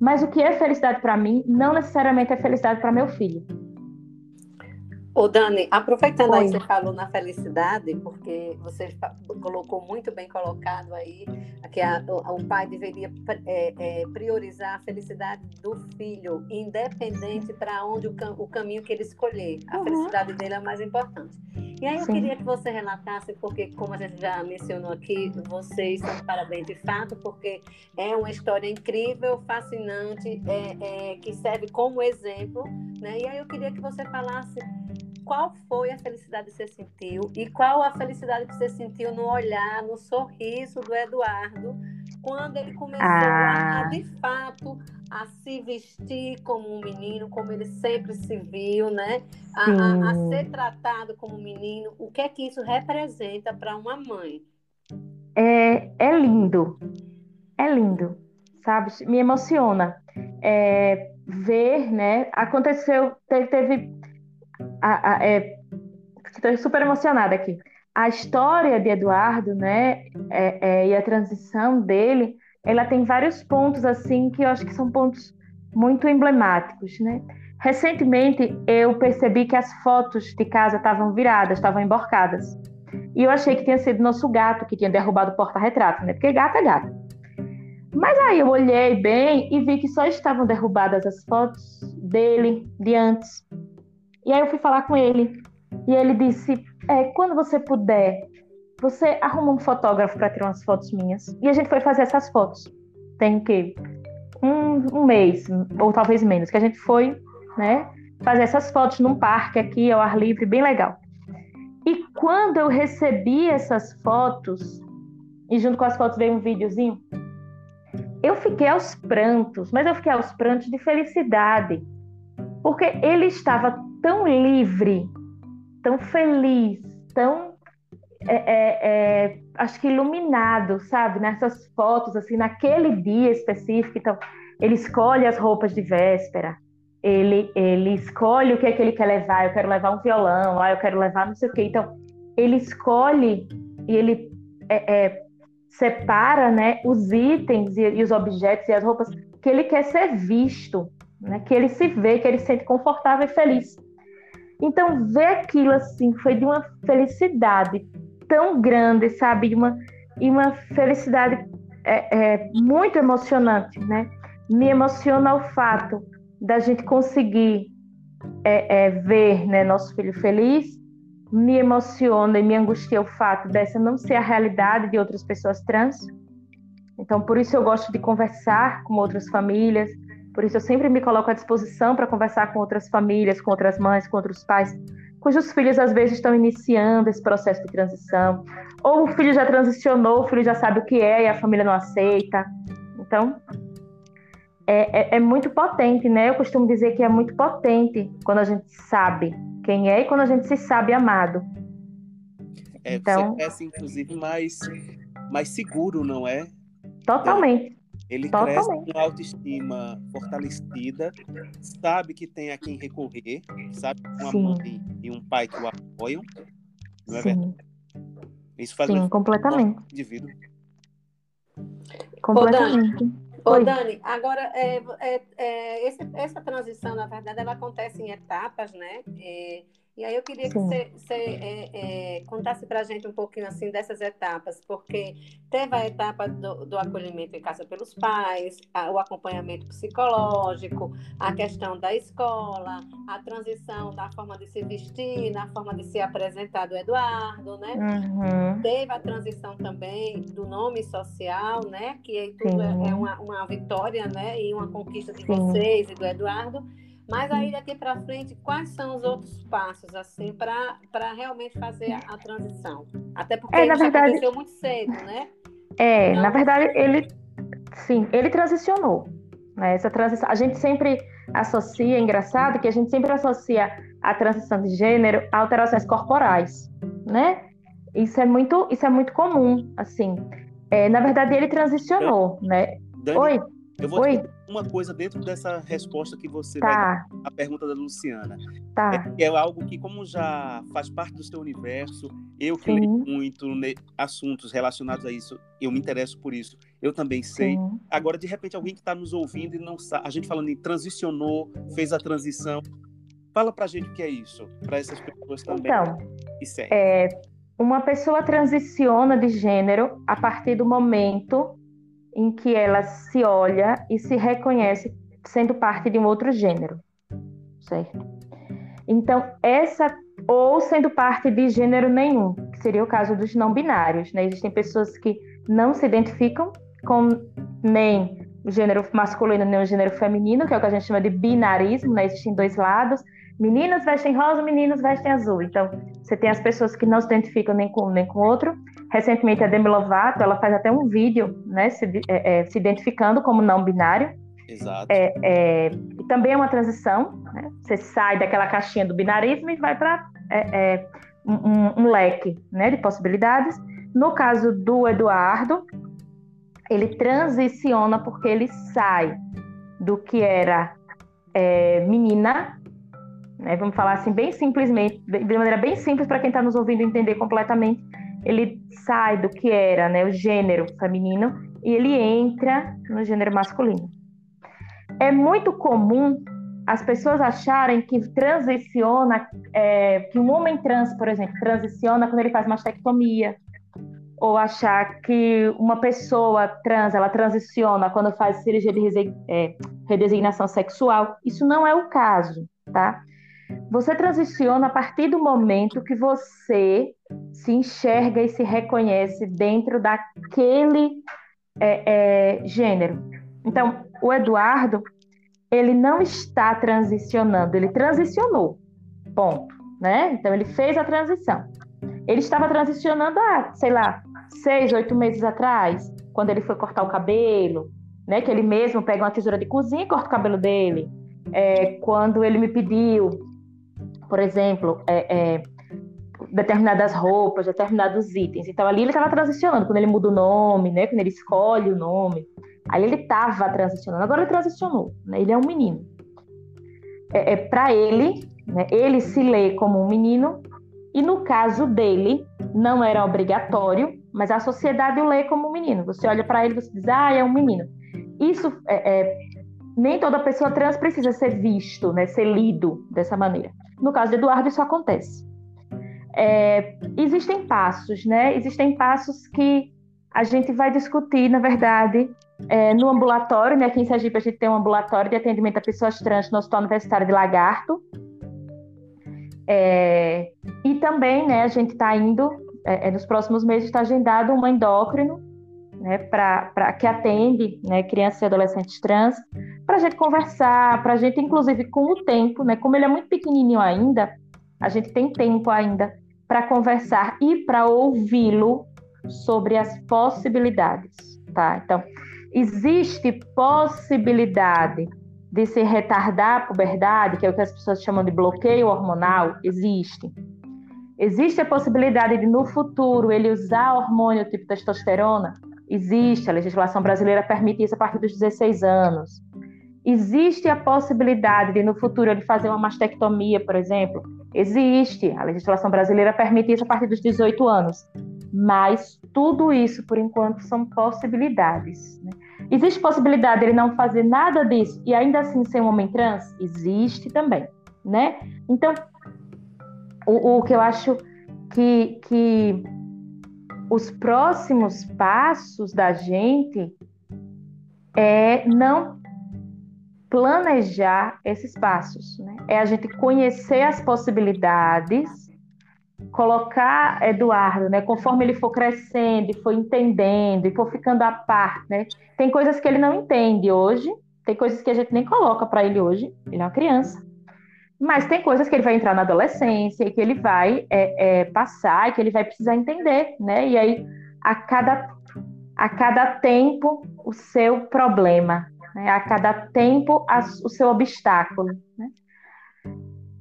Mas o que é felicidade para mim não necessariamente é felicidade para meu filho. Ô Dani, aproveitando Oi. aí que você falou na felicidade, porque você colocou muito bem colocado aí que a, o, pai deveria é, é, priorizar a felicidade do filho, independente para onde o, o, caminho que ele escolher. A uhum. felicidade dele é mais importante. E aí eu Sim. queria que você relatasse, porque como a gente já mencionou aqui, vocês são parabéns de fato, porque é uma história incrível, fascinante, é, é, que serve como exemplo, né? E aí eu queria que você falasse qual foi a felicidade que você sentiu e qual a felicidade que você sentiu no olhar, no sorriso do Eduardo, quando ele começou ah. a, de fato, a se vestir como um menino, como ele sempre se viu, né? A, a, a ser tratado como um menino. O que é que isso representa para uma mãe? É, é lindo, é lindo, sabe? Me emociona é, ver, né? Aconteceu, teve, teve a, a, é, estou super emocionada aqui. A história de Eduardo, né, é, é, e a transição dele, ela tem vários pontos assim que eu acho que são pontos muito emblemáticos, né? Recentemente eu percebi que as fotos de casa estavam viradas, estavam emborcadas. E eu achei que tinha sido nosso gato que tinha derrubado o porta-retrato, né? Porque gato é gato. Mas aí eu olhei bem e vi que só estavam derrubadas as fotos dele de antes. E aí eu fui falar com ele. E ele disse: é, quando você puder, você arruma um fotógrafo para tirar umas fotos minhas. E a gente foi fazer essas fotos. Tem o quê? Um, um mês, ou talvez menos, que a gente foi, né? Fazer essas fotos num parque aqui, ao ar livre, bem legal. E quando eu recebi essas fotos, e junto com as fotos veio um videozinho, eu fiquei aos prantos, mas eu fiquei aos prantos de felicidade, porque ele estava tão livre, tão feliz, tão é, é, é, acho que iluminado, sabe? Nessas fotos, assim, naquele dia específico. Então, ele escolhe as roupas de véspera, ele, ele escolhe o que é que ele quer levar. Eu quero levar um violão, ah, eu quero levar não sei o quê. Então, ele escolhe e ele é, é, separa né, os itens e, e, os objetos e as roupas que ele quer ser visto, né, que ele se vê, que ele se sente confortável e feliz. Então, ver aquilo assim foi de uma felicidade tão grande, sabe? De uma, e uma felicidade é, é, muito emocionante, né? Me emociona o fato da gente conseguir é, é, ver né, nosso filho feliz, me emociona e me angustia o fato dessa não ser a realidade de outras pessoas trans. Então, por isso eu gosto de conversar com outras famílias, por isso, eu sempre me coloco à disposição para conversar com outras famílias, com outras mães, com outros pais, cujos filhos às vezes estão iniciando esse processo de transição, ou o filho já transicionou, o filho já sabe o que é e a família não aceita. Então, é, é, é muito potente, né? Eu costumo dizer que é muito potente quando a gente sabe quem é e quando a gente se sabe amado. É, então, você cresce, inclusive, mais, mais seguro, não é? Totalmente. Ele Totalmente. cresce com autoestima fortalecida, sabe que tem a quem recorrer, sabe que uma Sim. mãe e um pai que o apoiam. Não é Sim. verdade? Isso faz Sim, um completamente. indivíduo. Completamente. Ô, Dani, agora, é, é, é, esse, essa transição, na verdade, ela acontece em etapas, né? É, e aí eu queria que você, você é, é, contasse para a gente um pouquinho assim dessas etapas, porque teve a etapa do, do acolhimento em casa pelos pais, a, o acompanhamento psicológico, a questão da escola, a transição da forma de se vestir, na forma de se apresentar do Eduardo, né? Uhum. Teve a transição também do nome social, né? Que aí tudo é, é, uma, uma vitória, né? E uma conquista de Sim. vocês e do Eduardo. Mas aí daqui para frente, quais são os outros passos assim para realmente fazer a, a, transição? Até porque é, na verdade, aconteceu muito cedo, né? É, então, na verdade ele sim, ele transicionou. Né? Essa transição, a gente sempre associa, é engraçado que a gente sempre associa a transição de gênero a alterações corporais, né? Isso é muito, isso é muito comum, assim. É, na verdade ele transicionou, né? Dani, Oi. eu vou Oi. te uma coisa dentro dessa resposta que você Tá. vai dar à pergunta da Luciana. Tá. É, é algo que, como já faz parte do seu universo, eu que Sim. leio muito assuntos relacionados a isso, eu me interesso por isso, eu também sei. Sim. Agora, de repente, alguém que está nos ouvindo e não sabe, a gente falando em transicionou, fez a transição. Fala pra gente o que é isso, para essas pessoas também Então, é, uma pessoa transiciona de gênero a partir do momento em que ela se olha e se reconhece sendo parte de um outro gênero, certo? Então, essa ou sendo parte de gênero nenhum, que seria o caso dos não binários, né? Existem pessoas que não se identificam com nem o gênero masculino nem o gênero feminino, que é o que a gente chama de binarismo, né? Existem dois lados. Meninas vestem rosa, meninos vestem azul. Então, você tem as pessoas que não se identificam nem com um nem com o outro. Recentemente, a Demi Lovato, ela faz até um vídeo, né, se, é, é, se identificando como não binário. Exato. É, e também é uma transição, né? Você sai daquela caixinha do binarismo e vai para um, um leque né, de possibilidades. No caso do Eduardo, ele transiciona porque ele sai do que era é, menina, né, vamos falar assim, bem simplesmente, de maneira bem simples para quem está nos ouvindo entender completamente. Ele sai do que era né, o gênero feminino e ele entra no gênero masculino. É muito comum as pessoas acharem que transiciona, é, que um homem trans, por exemplo, transiciona quando ele faz mastectomia, ou achar que uma pessoa trans, ela transiciona quando faz cirurgia de é, redesignação sexual. Isso não é o caso, tá? Você transiciona a partir do momento que você se enxerga e se reconhece dentro daquele é, é, gênero. Então, o Eduardo, ele não está transicionando, ele transicionou, ponto, né? Então, ele fez a transição. Ele estava transicionando há, sei lá, seis, oito meses atrás, quando ele foi cortar o cabelo, né? Que ele mesmo pega uma tesoura de cozinha e corta o cabelo dele. É, quando ele me pediu, por exemplo, é, é, determinadas roupas, determinados itens. Então ali ele estava transicionando, quando ele muda o nome, né? Quando ele escolhe o nome. Aí ele estava transicionando. Agora ele transicionou, né? Ele é um menino. É, é para ele, né? Ele se lê como um menino e no caso dele não era obrigatório, mas a sociedade o lê como um menino. Você olha para ele você diz, ah, é um menino. Isso é, é, nem toda pessoa trans precisa ser visto, né? Ser lido dessa maneira. No caso de Eduardo isso acontece. É, existem passos, né? Existem passos que a gente vai discutir, na verdade, é, no ambulatório, né? Aqui em Sergipe a gente tem um ambulatório de atendimento a pessoas trans no Hospital Universitário de Lagarto. É, e também, né, a gente está indo, é, nos próximos meses está agendado um endócrino, né, para que atende né, crianças e adolescentes trans, para a gente conversar, para a gente, inclusive, com o tempo, né, como ele é muito pequenininho ainda, a gente tem tempo ainda para conversar e para ouvi-lo sobre as possibilidades, tá? Então, existe possibilidade de se retardar a puberdade, que é o que as pessoas chamam de bloqueio hormonal? Existe. Existe a possibilidade de, no futuro, ele usar hormônio tipo testosterona? Existe. A legislação brasileira permite isso a partir dos 16 anos. Existe a possibilidade de, no futuro, ele fazer uma mastectomia, por exemplo? Existe. A legislação brasileira permite isso a partir dos 18 anos. Mas tudo isso, por enquanto, são possibilidades. Né? Existe possibilidade de ele não fazer nada disso e ainda assim ser um homem trans? Existe também, né? Então, o, o que eu acho que, que os próximos passos da gente é não planejar esses passos, né? É a gente conhecer as possibilidades, colocar Eduardo, né? Conforme ele for crescendo e for entendendo e for ficando a par, né? Tem coisas que ele não entende hoje, tem coisas que a gente nem coloca para ele hoje. Ele é uma criança. Mas tem coisas que ele vai entrar na adolescência e que ele vai é, é, passar e que ele vai precisar entender, né? E aí, a cada, a cada tempo, o seu problema, né? a cada tempo, a, o seu obstáculo. Né?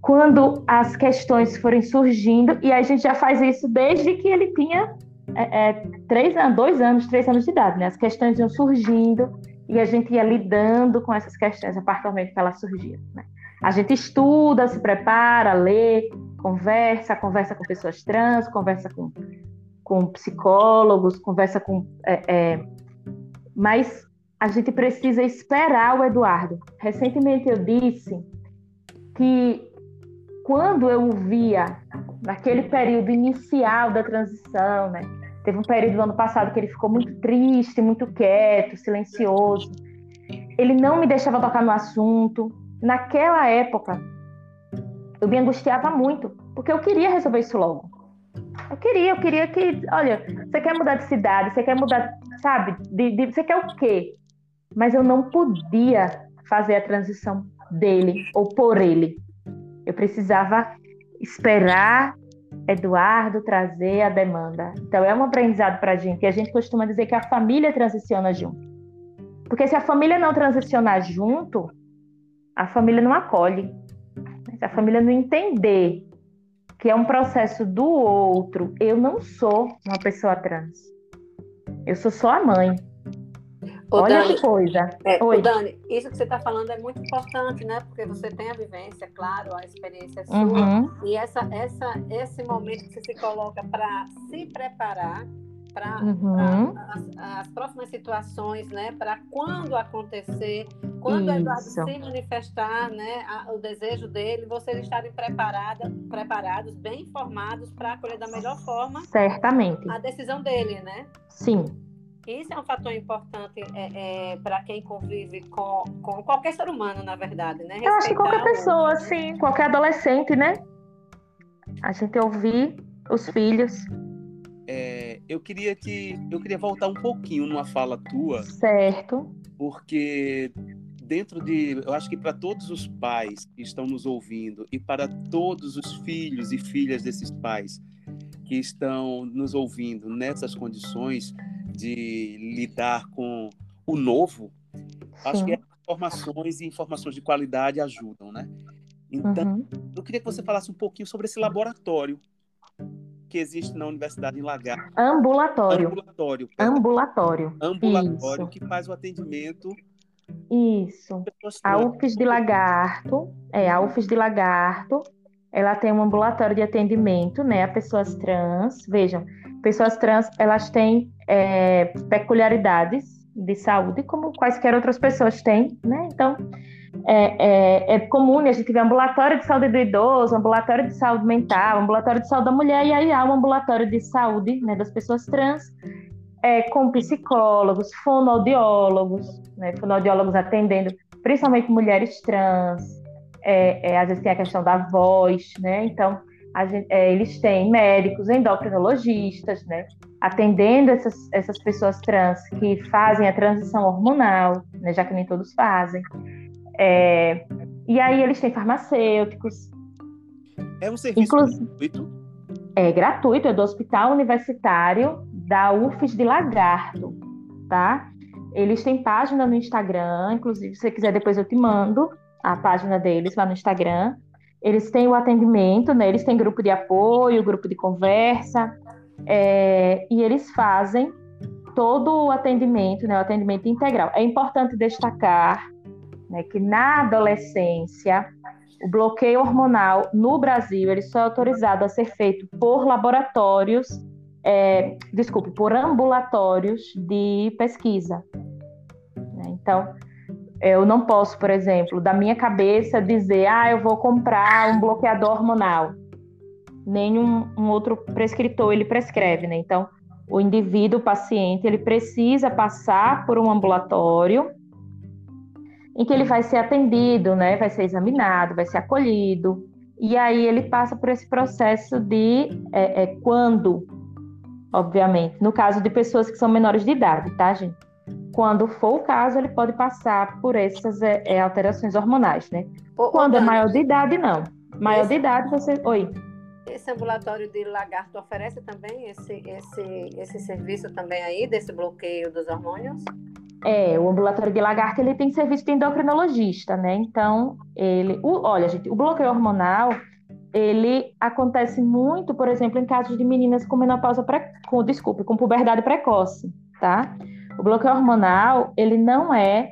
Quando as questões forem surgindo, e a gente já faz isso desde que ele tinha é, é, três dois anos, três anos de idade, né? As questões iam surgindo e a gente ia lidando com essas questões a partir do momento que elas surgiam. Né? A gente estuda, se prepara, lê, conversa, conversa com pessoas trans, conversa com, com psicólogos, conversa com. É, é, mas a gente precisa esperar o Eduardo. Recentemente eu disse que quando eu o via naquele período inicial da transição, né? Teve um período no ano passado que ele ficou muito triste, muito quieto, silencioso. Ele não me deixava tocar no assunto. Naquela época, eu me angustiava muito, porque eu queria resolver isso logo. Eu queria, eu queria que, olha, você quer mudar de cidade, você quer mudar, sabe? De, de, você quer o quê? Mas eu não podia fazer a transição dele ou por ele. Eu precisava esperar Eduardo trazer a demanda. Então é um aprendizado para a gente. E a gente costuma dizer que a família transiciona junto. Porque se a família não transicionar junto, a família não acolhe. Se a família não entender que é um processo do outro, eu não sou uma pessoa trans. Eu sou só a mãe. Ô, Olha Dani, que coisa. É, Oi. Dani, isso que você está falando é muito importante, né? Porque você tem a vivência, claro, a experiência sua. Uhum. E essa, essa, esse momento que você se coloca para se preparar para uhum. as, as, próximas situações, né? Para quando acontecer, quando o Eduardo se manifestar, né? A, o desejo dele, vocês estarem preparada, preparados, bem informados para acolher da melhor forma. Certamente. A decisão dele, né? Sim. Isso é um fator importante é, é, para quem convive com, com qualquer ser humano, na verdade, né? Respeitar Eu acho que qualquer pessoa, sim, qualquer adolescente, né? A gente ouvir os filhos. É, eu queria que eu queria voltar um pouquinho numa fala tua. Certo. Porque dentro de, eu acho que para todos os pais que estão nos ouvindo e para todos os filhos e filhas desses pais que estão nos ouvindo nessas condições, de lidar com o novo, Sim. acho que informações e informações de qualidade ajudam, né? Então, uhum. eu queria que você falasse um pouquinho sobre esse laboratório que existe na Universidade em Lagar. Ambulatório. Ambulatório. Ambulatório. Ambulatório Isso. que faz o atendimento. Isso. A UFES de Lagarto, é, a UFES de Lagarto, ela tem um ambulatório de atendimento, né, a pessoas trans. Vejam, pessoas trans, elas têm é, peculiaridades de saúde, como quaisquer outras pessoas têm, né? Então, é, é, é, comum a gente ver ambulatório de saúde do idoso, ambulatório de saúde mental, ambulatório de saúde da mulher, e aí há um ambulatório de saúde né, das pessoas trans, é, com psicólogos, fonoaudiólogos, né, fonoaudiólogos atendendo principalmente mulheres trans, é, é, às vezes tem a questão da voz, né? Então, gente, é, eles têm médicos, endocrinologistas, né? Atendendo essas, essas pessoas trans que fazem a transição hormonal, né? Já que nem todos fazem. É, e aí eles têm farmacêuticos. É um serviço gratuito? É gratuito, é do Hospital Universitário da UFES de Lagarto, tá? Eles têm página no Instagram, inclusive, se você quiser, depois eu te mando a página deles lá no Instagram. Eles têm o atendimento, né? Eles têm grupo de apoio, grupo de conversa, é, e eles fazem todo o atendimento, né? O atendimento integral. É importante destacar né, que na adolescência o bloqueio hormonal no Brasil ele só é autorizado a ser feito por laboratórios, é, desculpe, por ambulatórios de pesquisa. Né? Então, eu não posso, por exemplo, da minha cabeça dizer, ah, eu vou comprar um bloqueador hormonal. Nenhum um outro prescritor ele prescreve, né? Então, o indivíduo, o paciente, ele precisa passar por um ambulatório em que ele vai ser atendido, né? Vai ser examinado, vai ser acolhido. E aí ele passa por esse processo de é, é, quando, obviamente, no caso de pessoas que são menores de idade, tá, gente? Quando for o caso, ele pode passar por essas é, é alterações hormonais, né? Ô, Quando ô, é maior de idade, não. Maior esse, de idade, você. Oi. Esse ambulatório de lagarto oferece também esse, esse, esse serviço também aí, desse bloqueio dos hormônios? É, o ambulatório de lagarto ele tem serviço de endocrinologista, né? Então, ele. O, olha, gente, o bloqueio hormonal ele acontece muito, por exemplo, em casos de meninas com menopausa, pre... com, desculpe, com puberdade precoce, tá? O bloqueio hormonal ele não é,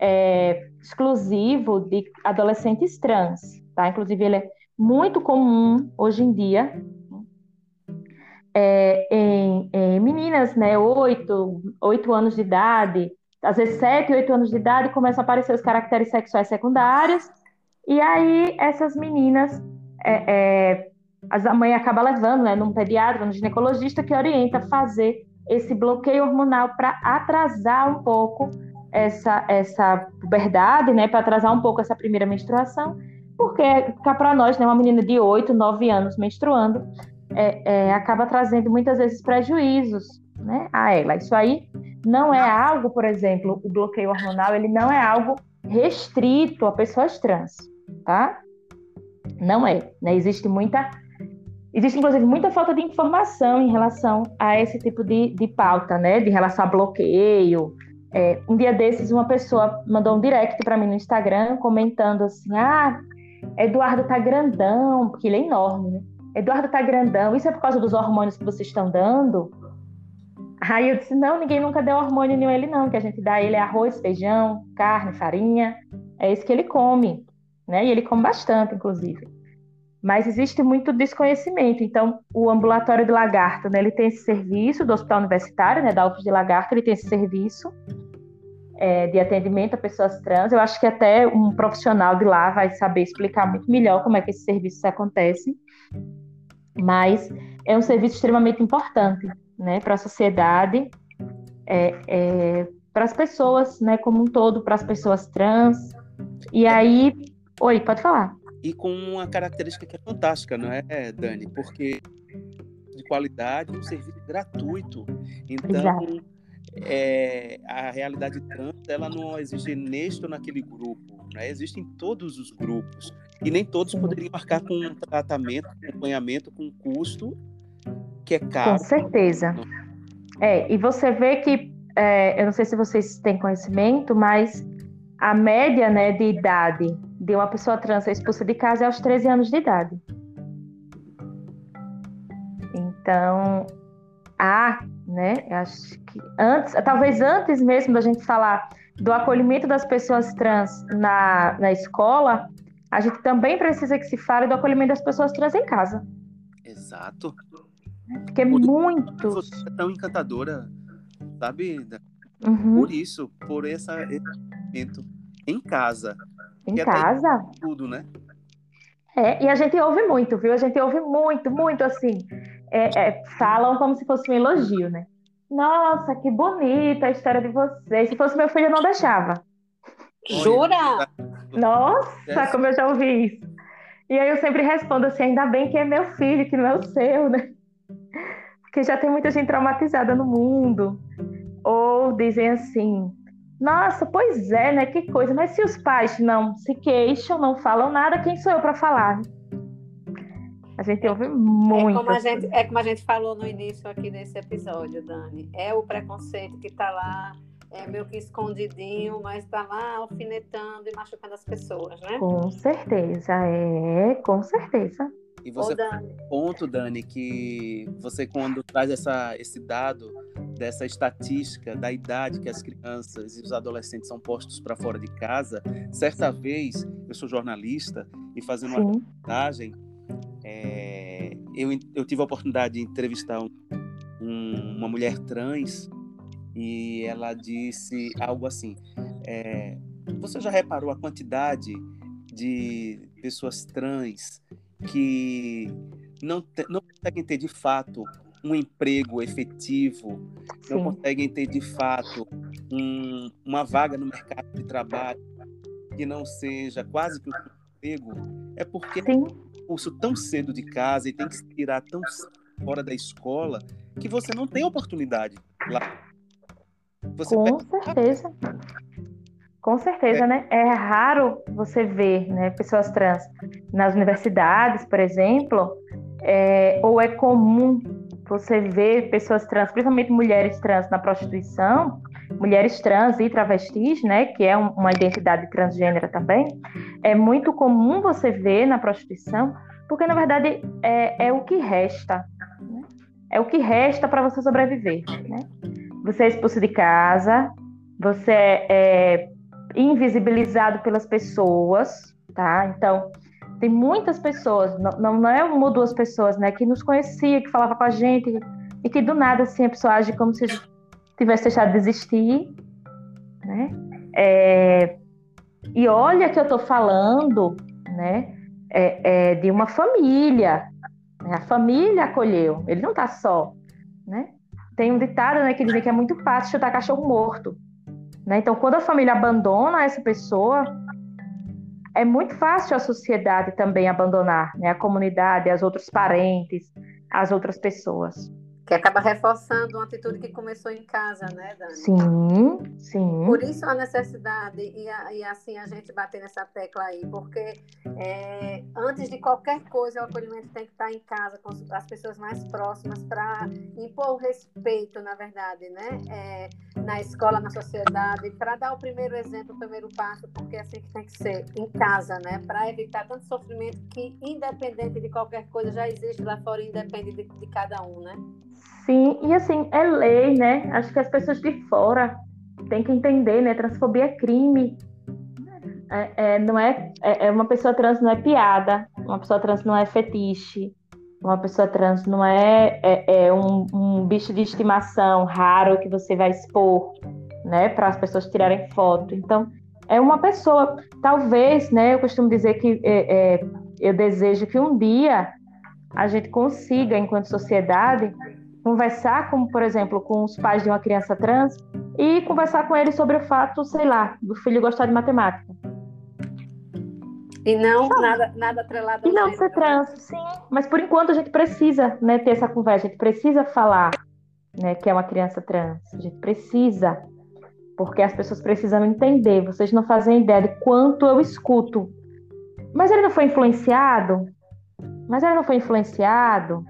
é exclusivo de adolescentes trans, tá? Inclusive ele é muito comum hoje em dia é, em, em, meninas, né, 8, 8 anos de idade, às vezes 7, 8 anos de idade, começam a aparecer os caracteres sexuais secundários, e aí essas meninas, é, é, a mãe acaba levando, né, num pediatra, num ginecologista, que orienta a fazer esse bloqueio hormonal para atrasar um pouco essa, essa puberdade, né, para atrasar um pouco essa primeira menstruação, porque cá para nós, né, uma menina de 8, 9 anos menstruando, é, é, acaba trazendo muitas vezes prejuízos né, a ela. Isso aí não é algo, por exemplo, o bloqueio hormonal, ele não é algo restrito a pessoas trans, tá? Não é. Né? Existe muita. Existe, inclusive, muita falta de informação em relação a esse tipo de, de pauta, né? De relação a bloqueio. É, um dia desses, uma pessoa mandou um direct para mim no Instagram comentando assim: ah, Eduardo tá grandão, porque ele é enorme, né? Eduardo tá grandão, isso é por causa dos hormônios que vocês estão dando? Aí eu disse, não, ninguém nunca deu hormônio nenhum a ele não, que a gente dá a ele é arroz, feijão, carne, farinha, é isso que ele come, né? E ele come bastante, inclusive. Mas existe muito desconhecimento. Então, o ambulatório de lagarto, né, ele tem esse serviço do Hospital Universitário, né, da UFS de Lagarto, ele tem esse serviço é, de atendimento a pessoas trans. Eu acho que até um profissional de lá vai saber explicar muito melhor como é que esse serviço acontece mas é um serviço extremamente importante né, para a sociedade, é, é, para as pessoas né, como um todo, para as pessoas trans. E aí. Oi, pode falar. E com uma característica que é fantástica, não é, Dani? Porque de qualidade, um serviço gratuito. Então, é, a realidade trans ela não existe neste ou naquele grupo, né? existe em todos os grupos. E nem todos poderiam marcar com um tratamento, acompanhamento com custo que é caro. Com certeza. É, e você vê que, é, eu não sei se vocês têm conhecimento, mas a média né, de idade de uma pessoa trans ser expulsa de casa é aos 13 anos de idade. Então, há, né, acho que antes, talvez antes mesmo da gente falar do acolhimento das pessoas trans na, na escola, a gente também precisa que se fale do acolhimento das pessoas trans em casa. Exato. Porque por muito. Você é tão encantadora, sabe? Uhum. Por isso, por esse acolhimento em casa. Em casa? Tudo, né? É, e a gente ouve muito, viu? A gente ouve muito, muito assim. É, é, falam como se fosse um elogio, né? Nossa, que bonita a história de vocês. Se fosse meu filho, eu não deixava. Jura? Nossa, como eu já ouvi isso. E aí eu sempre respondo assim, ainda bem que é meu filho, que não é o seu, né? Porque já tem muita gente traumatizada no mundo. Ou dizem assim, nossa, pois é, né? Que coisa. Mas se os pais não se queixam, não falam nada, quem sou eu para falar? A gente ouve muito. É como a gente, é como a gente falou no início aqui desse episódio, Dani. É o preconceito que está lá é meio que escondidinho, mas está lá alfinetando e machucando as pessoas, né? Com certeza, é, com certeza. E você Ô, Dani. ponto, Dani, que você quando traz essa, esse dado dessa estatística da idade que as crianças e os adolescentes são postos para fora de casa, certa vez eu sou jornalista e fazendo Sim. uma reportagem, é, eu, eu tive a oportunidade de entrevistar um, um, uma mulher trans e ela disse algo assim: é, Você já reparou a quantidade de pessoas trans que não, te, não conseguem ter de fato um emprego efetivo, Sim. não conseguem ter de fato um, uma vaga no mercado de trabalho que não seja quase que um emprego? É porque Sim. curso tão cedo de casa e tem que se tirar tão fora da escola que você não tem oportunidade lá você Com certeza. Com certeza, é. né? É raro você ver né, pessoas trans nas universidades, por exemplo, é, ou é comum você ver pessoas trans, principalmente mulheres trans na prostituição, mulheres trans e travestis, né, que é um, uma identidade transgênera também, é muito comum você ver na prostituição, porque na verdade é, é o que resta, né? é o que resta para você sobreviver, né? você é expulso de casa, você é, é invisibilizado pelas pessoas, tá? Então, tem muitas pessoas, não, não é uma ou duas pessoas, né, que nos conhecia, que falava com a gente, e que do nada, assim, a pessoa age como se tivesse deixado de existir, né? É, e olha que eu estou falando, né, é, é, de uma família, né? a família acolheu, ele não está só, né? Tem um ditado, né, que diz que é muito fácil chutar cachorro morto, né? Então, quando a família abandona essa pessoa, é muito fácil a sociedade também abandonar, né? A comunidade, as outros parentes, as outras pessoas. Que acaba reforçando uma atitude que começou em casa, né, Dani? Sim, sim. Por isso a necessidade, e, e assim a gente bater nessa tecla aí, porque é, antes de qualquer coisa, o acolhimento tem que estar em casa, com as pessoas mais próximas, para impor o respeito, na verdade, né? É, na escola, na sociedade, para dar o primeiro exemplo, o primeiro passo, porque é assim que tem que ser, em casa, né? Para evitar tanto sofrimento que, independente de qualquer coisa, já existe lá fora, independente de, de cada um, né? Sim, e assim, é lei, né? Acho que as pessoas de fora têm que entender, né? Transfobia é crime. É, é não é, é, é, uma pessoa trans não é piada, uma pessoa trans não é fetiche, uma pessoa trans não é, é, é um, um, bicho de estimação raro que você vai expor, né? Para as pessoas tirarem foto. Então, é uma pessoa. Talvez, né? Eu costumo dizer que é, é, eu desejo que um dia a gente consiga, enquanto sociedade, conversar, como por exemplo, com os pais de uma criança trans e conversar com eles sobre o fato, sei lá, do filho gostar de matemática. E não nada, nada atrelado E não ser trans, sim. Mas por enquanto a gente precisa né, ter essa conversa, a gente precisa falar né, que é uma criança trans. A gente precisa. Porque as pessoas precisam entender. Vocês não fazem ideia de quanto eu escuto. Mas ele não foi influenciado? Mas ele não foi influenciado?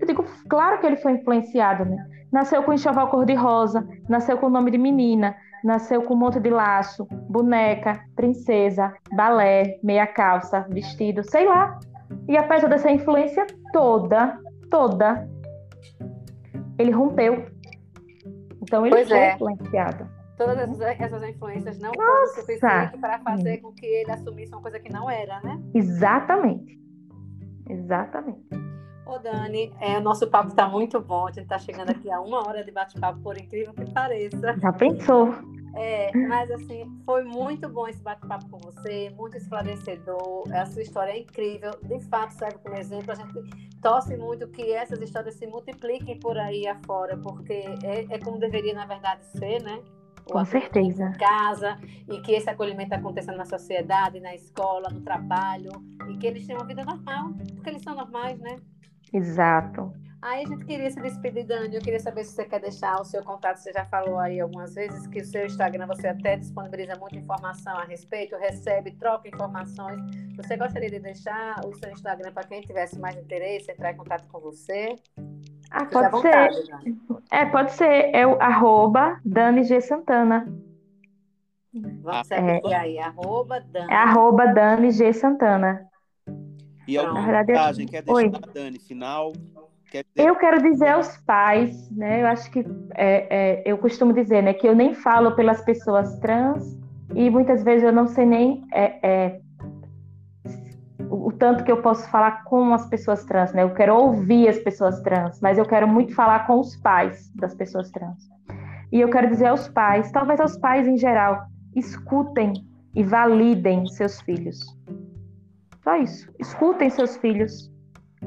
Eu digo, claro que ele foi influenciado, né? Nasceu com enxoval cor-de-rosa, nasceu com o nome de menina, nasceu com um monte de laço, boneca, princesa, balé, meia calça, vestido, sei lá. E apesar dessa influência toda, toda, ele rompeu. Então ele pois foi é. influenciado. Todas essas, essas influências não Nossa. foram suficientes para fazer com que ele assumisse uma coisa que não era, né? Exatamente. Exatamente. Ô, Dani, é, o nosso papo está muito bom. A gente está chegando aqui a uma hora de bate-papo, por incrível que pareça. Já pensou? É, mas assim, foi muito bom esse bate-papo com você, muito esclarecedor. A sua história é incrível, de fato serve como exemplo. A gente torce muito que essas histórias se multipliquem por aí afora, porque é, é como deveria, na verdade, ser, né? O com certeza. Em casa, e que esse acolhimento aconteça na sociedade, na escola, no trabalho, e que eles tenham uma vida normal, porque eles são normais, né? Exato. Aí a gente queria se despedir, Dani. Eu queria saber se você quer deixar o seu contato. Você já falou aí algumas vezes que o seu Instagram você até disponibiliza muita informação a respeito, recebe, troca informações. Você gostaria de deixar o seu Instagram para quem tivesse mais interesse, entrar em contato com você? Ah, pode vontade, ser. Dani. É, pode ser. É o arroba Dani G. Santana. Vamos seguir é, aí, arroba Dani. É arroba Dani G. Santana. E alguma verdade, mensagem quer deixar, Oi. Dani, final? Quer Eu quero dizer aos pais, né? Eu acho que é, é, eu costumo dizer, né, que eu nem falo pelas pessoas trans e muitas vezes eu não sei nem é, é o, o tanto que eu posso falar com as pessoas trans, né? Eu quero ouvir as pessoas trans, mas eu quero muito falar com os pais das pessoas trans. E eu quero dizer aos pais, talvez aos pais em geral, escutem e validem seus filhos. Só isso. Escutem seus filhos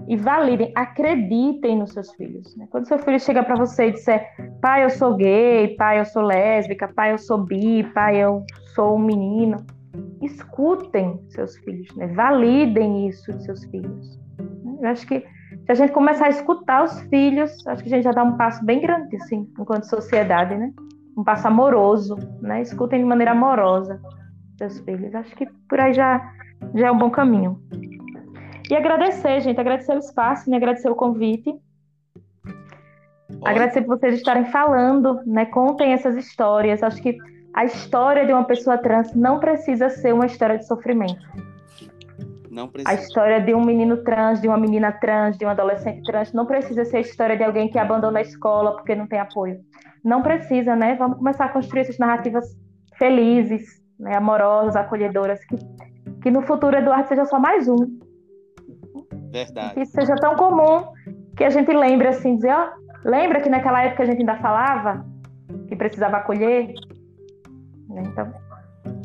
e validem, acreditem nos seus filhos. Né? Quando seu filho chega para você e disser, pai, eu sou gay, pai, eu sou lésbica, pai, eu sou bi, pai, eu sou um menino, escutem seus filhos, né? validem isso de seus filhos. Eu acho que se a gente começar a escutar os filhos, acho que a gente já dá um passo bem grande, assim, enquanto sociedade, né? Um passo amoroso, né? Escutem de maneira amorosa seus filhos. Acho que por aí já já é um bom caminho. E agradecer, gente, agradecer o espaço, né? agradecer o convite. Agradecer por vocês estarem falando, né? Contem essas histórias. Acho que a história de uma pessoa trans não precisa ser uma história de sofrimento. Não precisa. A história de um menino trans, de uma menina trans, de um adolescente trans, não precisa ser a história de alguém que abandona a escola porque não tem apoio. não precisa, né? Vamos começar a construir essas narrativas felizes, né? amorosas, acolhedoras, que, que no futuro Eduardo seja só mais um. Verdade. Que seja tão comum que a gente lembre assim, dizer, ó, lembra que naquela época a gente ainda falava que precisava acolher? Né? Então,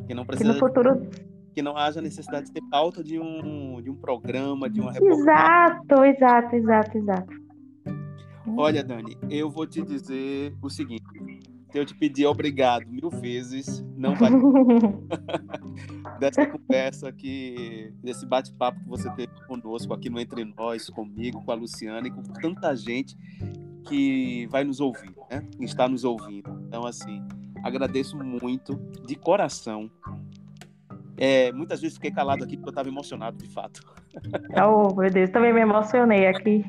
que, não precisa, que no futuro que não haja necessidade de ter pauta de um, de um programa, de uma reportagem. Exato, exato, exato, exato. Olha, Dani, eu vou te dizer o seguinte. Eu te pedi obrigado mil vezes, não vai dessa conversa que desse bate-papo que você teve conosco aqui no Entre Nós, comigo, com a Luciana e com tanta gente que vai nos ouvir, né? Está nos ouvindo. Então, assim, agradeço muito de coração é, muitas vezes fiquei calado aqui porque eu estava emocionado, de fato. Oh, meu Deus, também me emocionei aqui.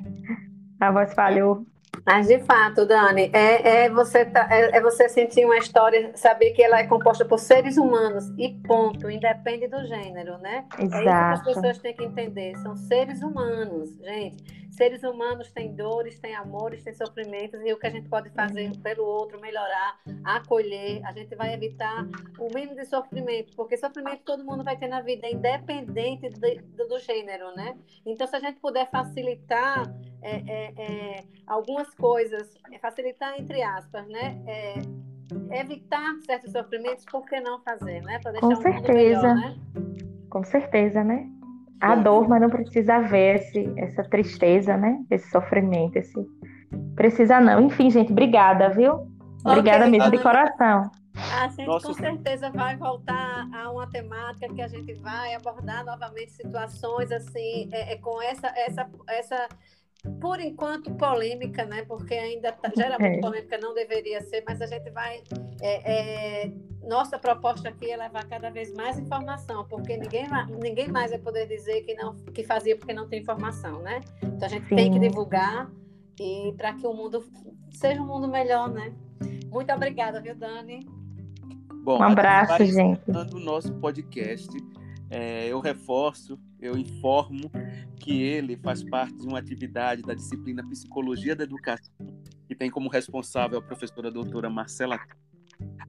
A voz falhou. Mas de fato, Dani, é, é, você tá, é, é, você sentir uma história, saber que ela é composta por seres humanos e ponto, independe do gênero, né? Exato. É isso que as pessoas têm que entender. São seres humanos, gente. Seres humanos têm dores, têm amores, têm sofrimentos, e o que a gente pode fazer pelo outro, melhorar, acolher, a gente vai evitar o mínimo de sofrimento, porque sofrimento todo mundo vai ter na vida, independente de, do, do, gênero, né? Então, se a gente puder facilitar é, é, é, algumas coisas, é, facilitar entre aspas, né? É, evitar certos sofrimentos, por que não fazer, né? Para deixar Com certeza. Melhor, né? Com certeza, né? A dor, mas não precisa haver esse, essa tristeza, né? Esse sofrimento, esse precisa não. Enfim, gente, obrigada, viu? Obrigada okay, mesmo de coração. A gente Nossa, com certeza vai voltar a uma temática que a gente vai abordar novamente situações assim, é, é com essa, essa, essa por enquanto, polêmica, né? Porque ainda tá, gera muito é. polêmica, não deveria ser, mas a gente vai. É, é, nossa proposta aqui é levar cada vez mais informação, porque ninguém, ninguém mais vai poder dizer que não que fazia porque não tem informação, né? Então a gente Sim. tem que divulgar e para que o mundo seja um mundo melhor, né? Muito obrigada, viu, Dani? Bom, um abraço, gente. No nosso podcast, é, eu reforço eu informo que ele faz parte de uma atividade da disciplina Psicologia da Educação, que tem como responsável a professora doutora Marcela.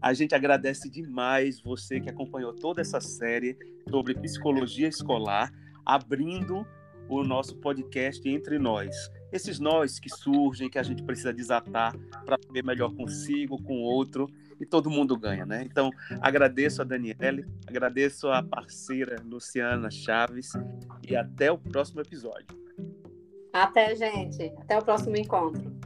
A gente agradece demais você que acompanhou toda essa série sobre psicologia escolar, abrindo o nosso podcast Entre Nós. Esses nós que surgem, que a gente precisa desatar para ver melhor consigo, com o outro e todo mundo ganha, né? Então, agradeço a Daniele, agradeço a parceira Luciana Chaves e até o próximo episódio. Até, gente. Até o próximo encontro.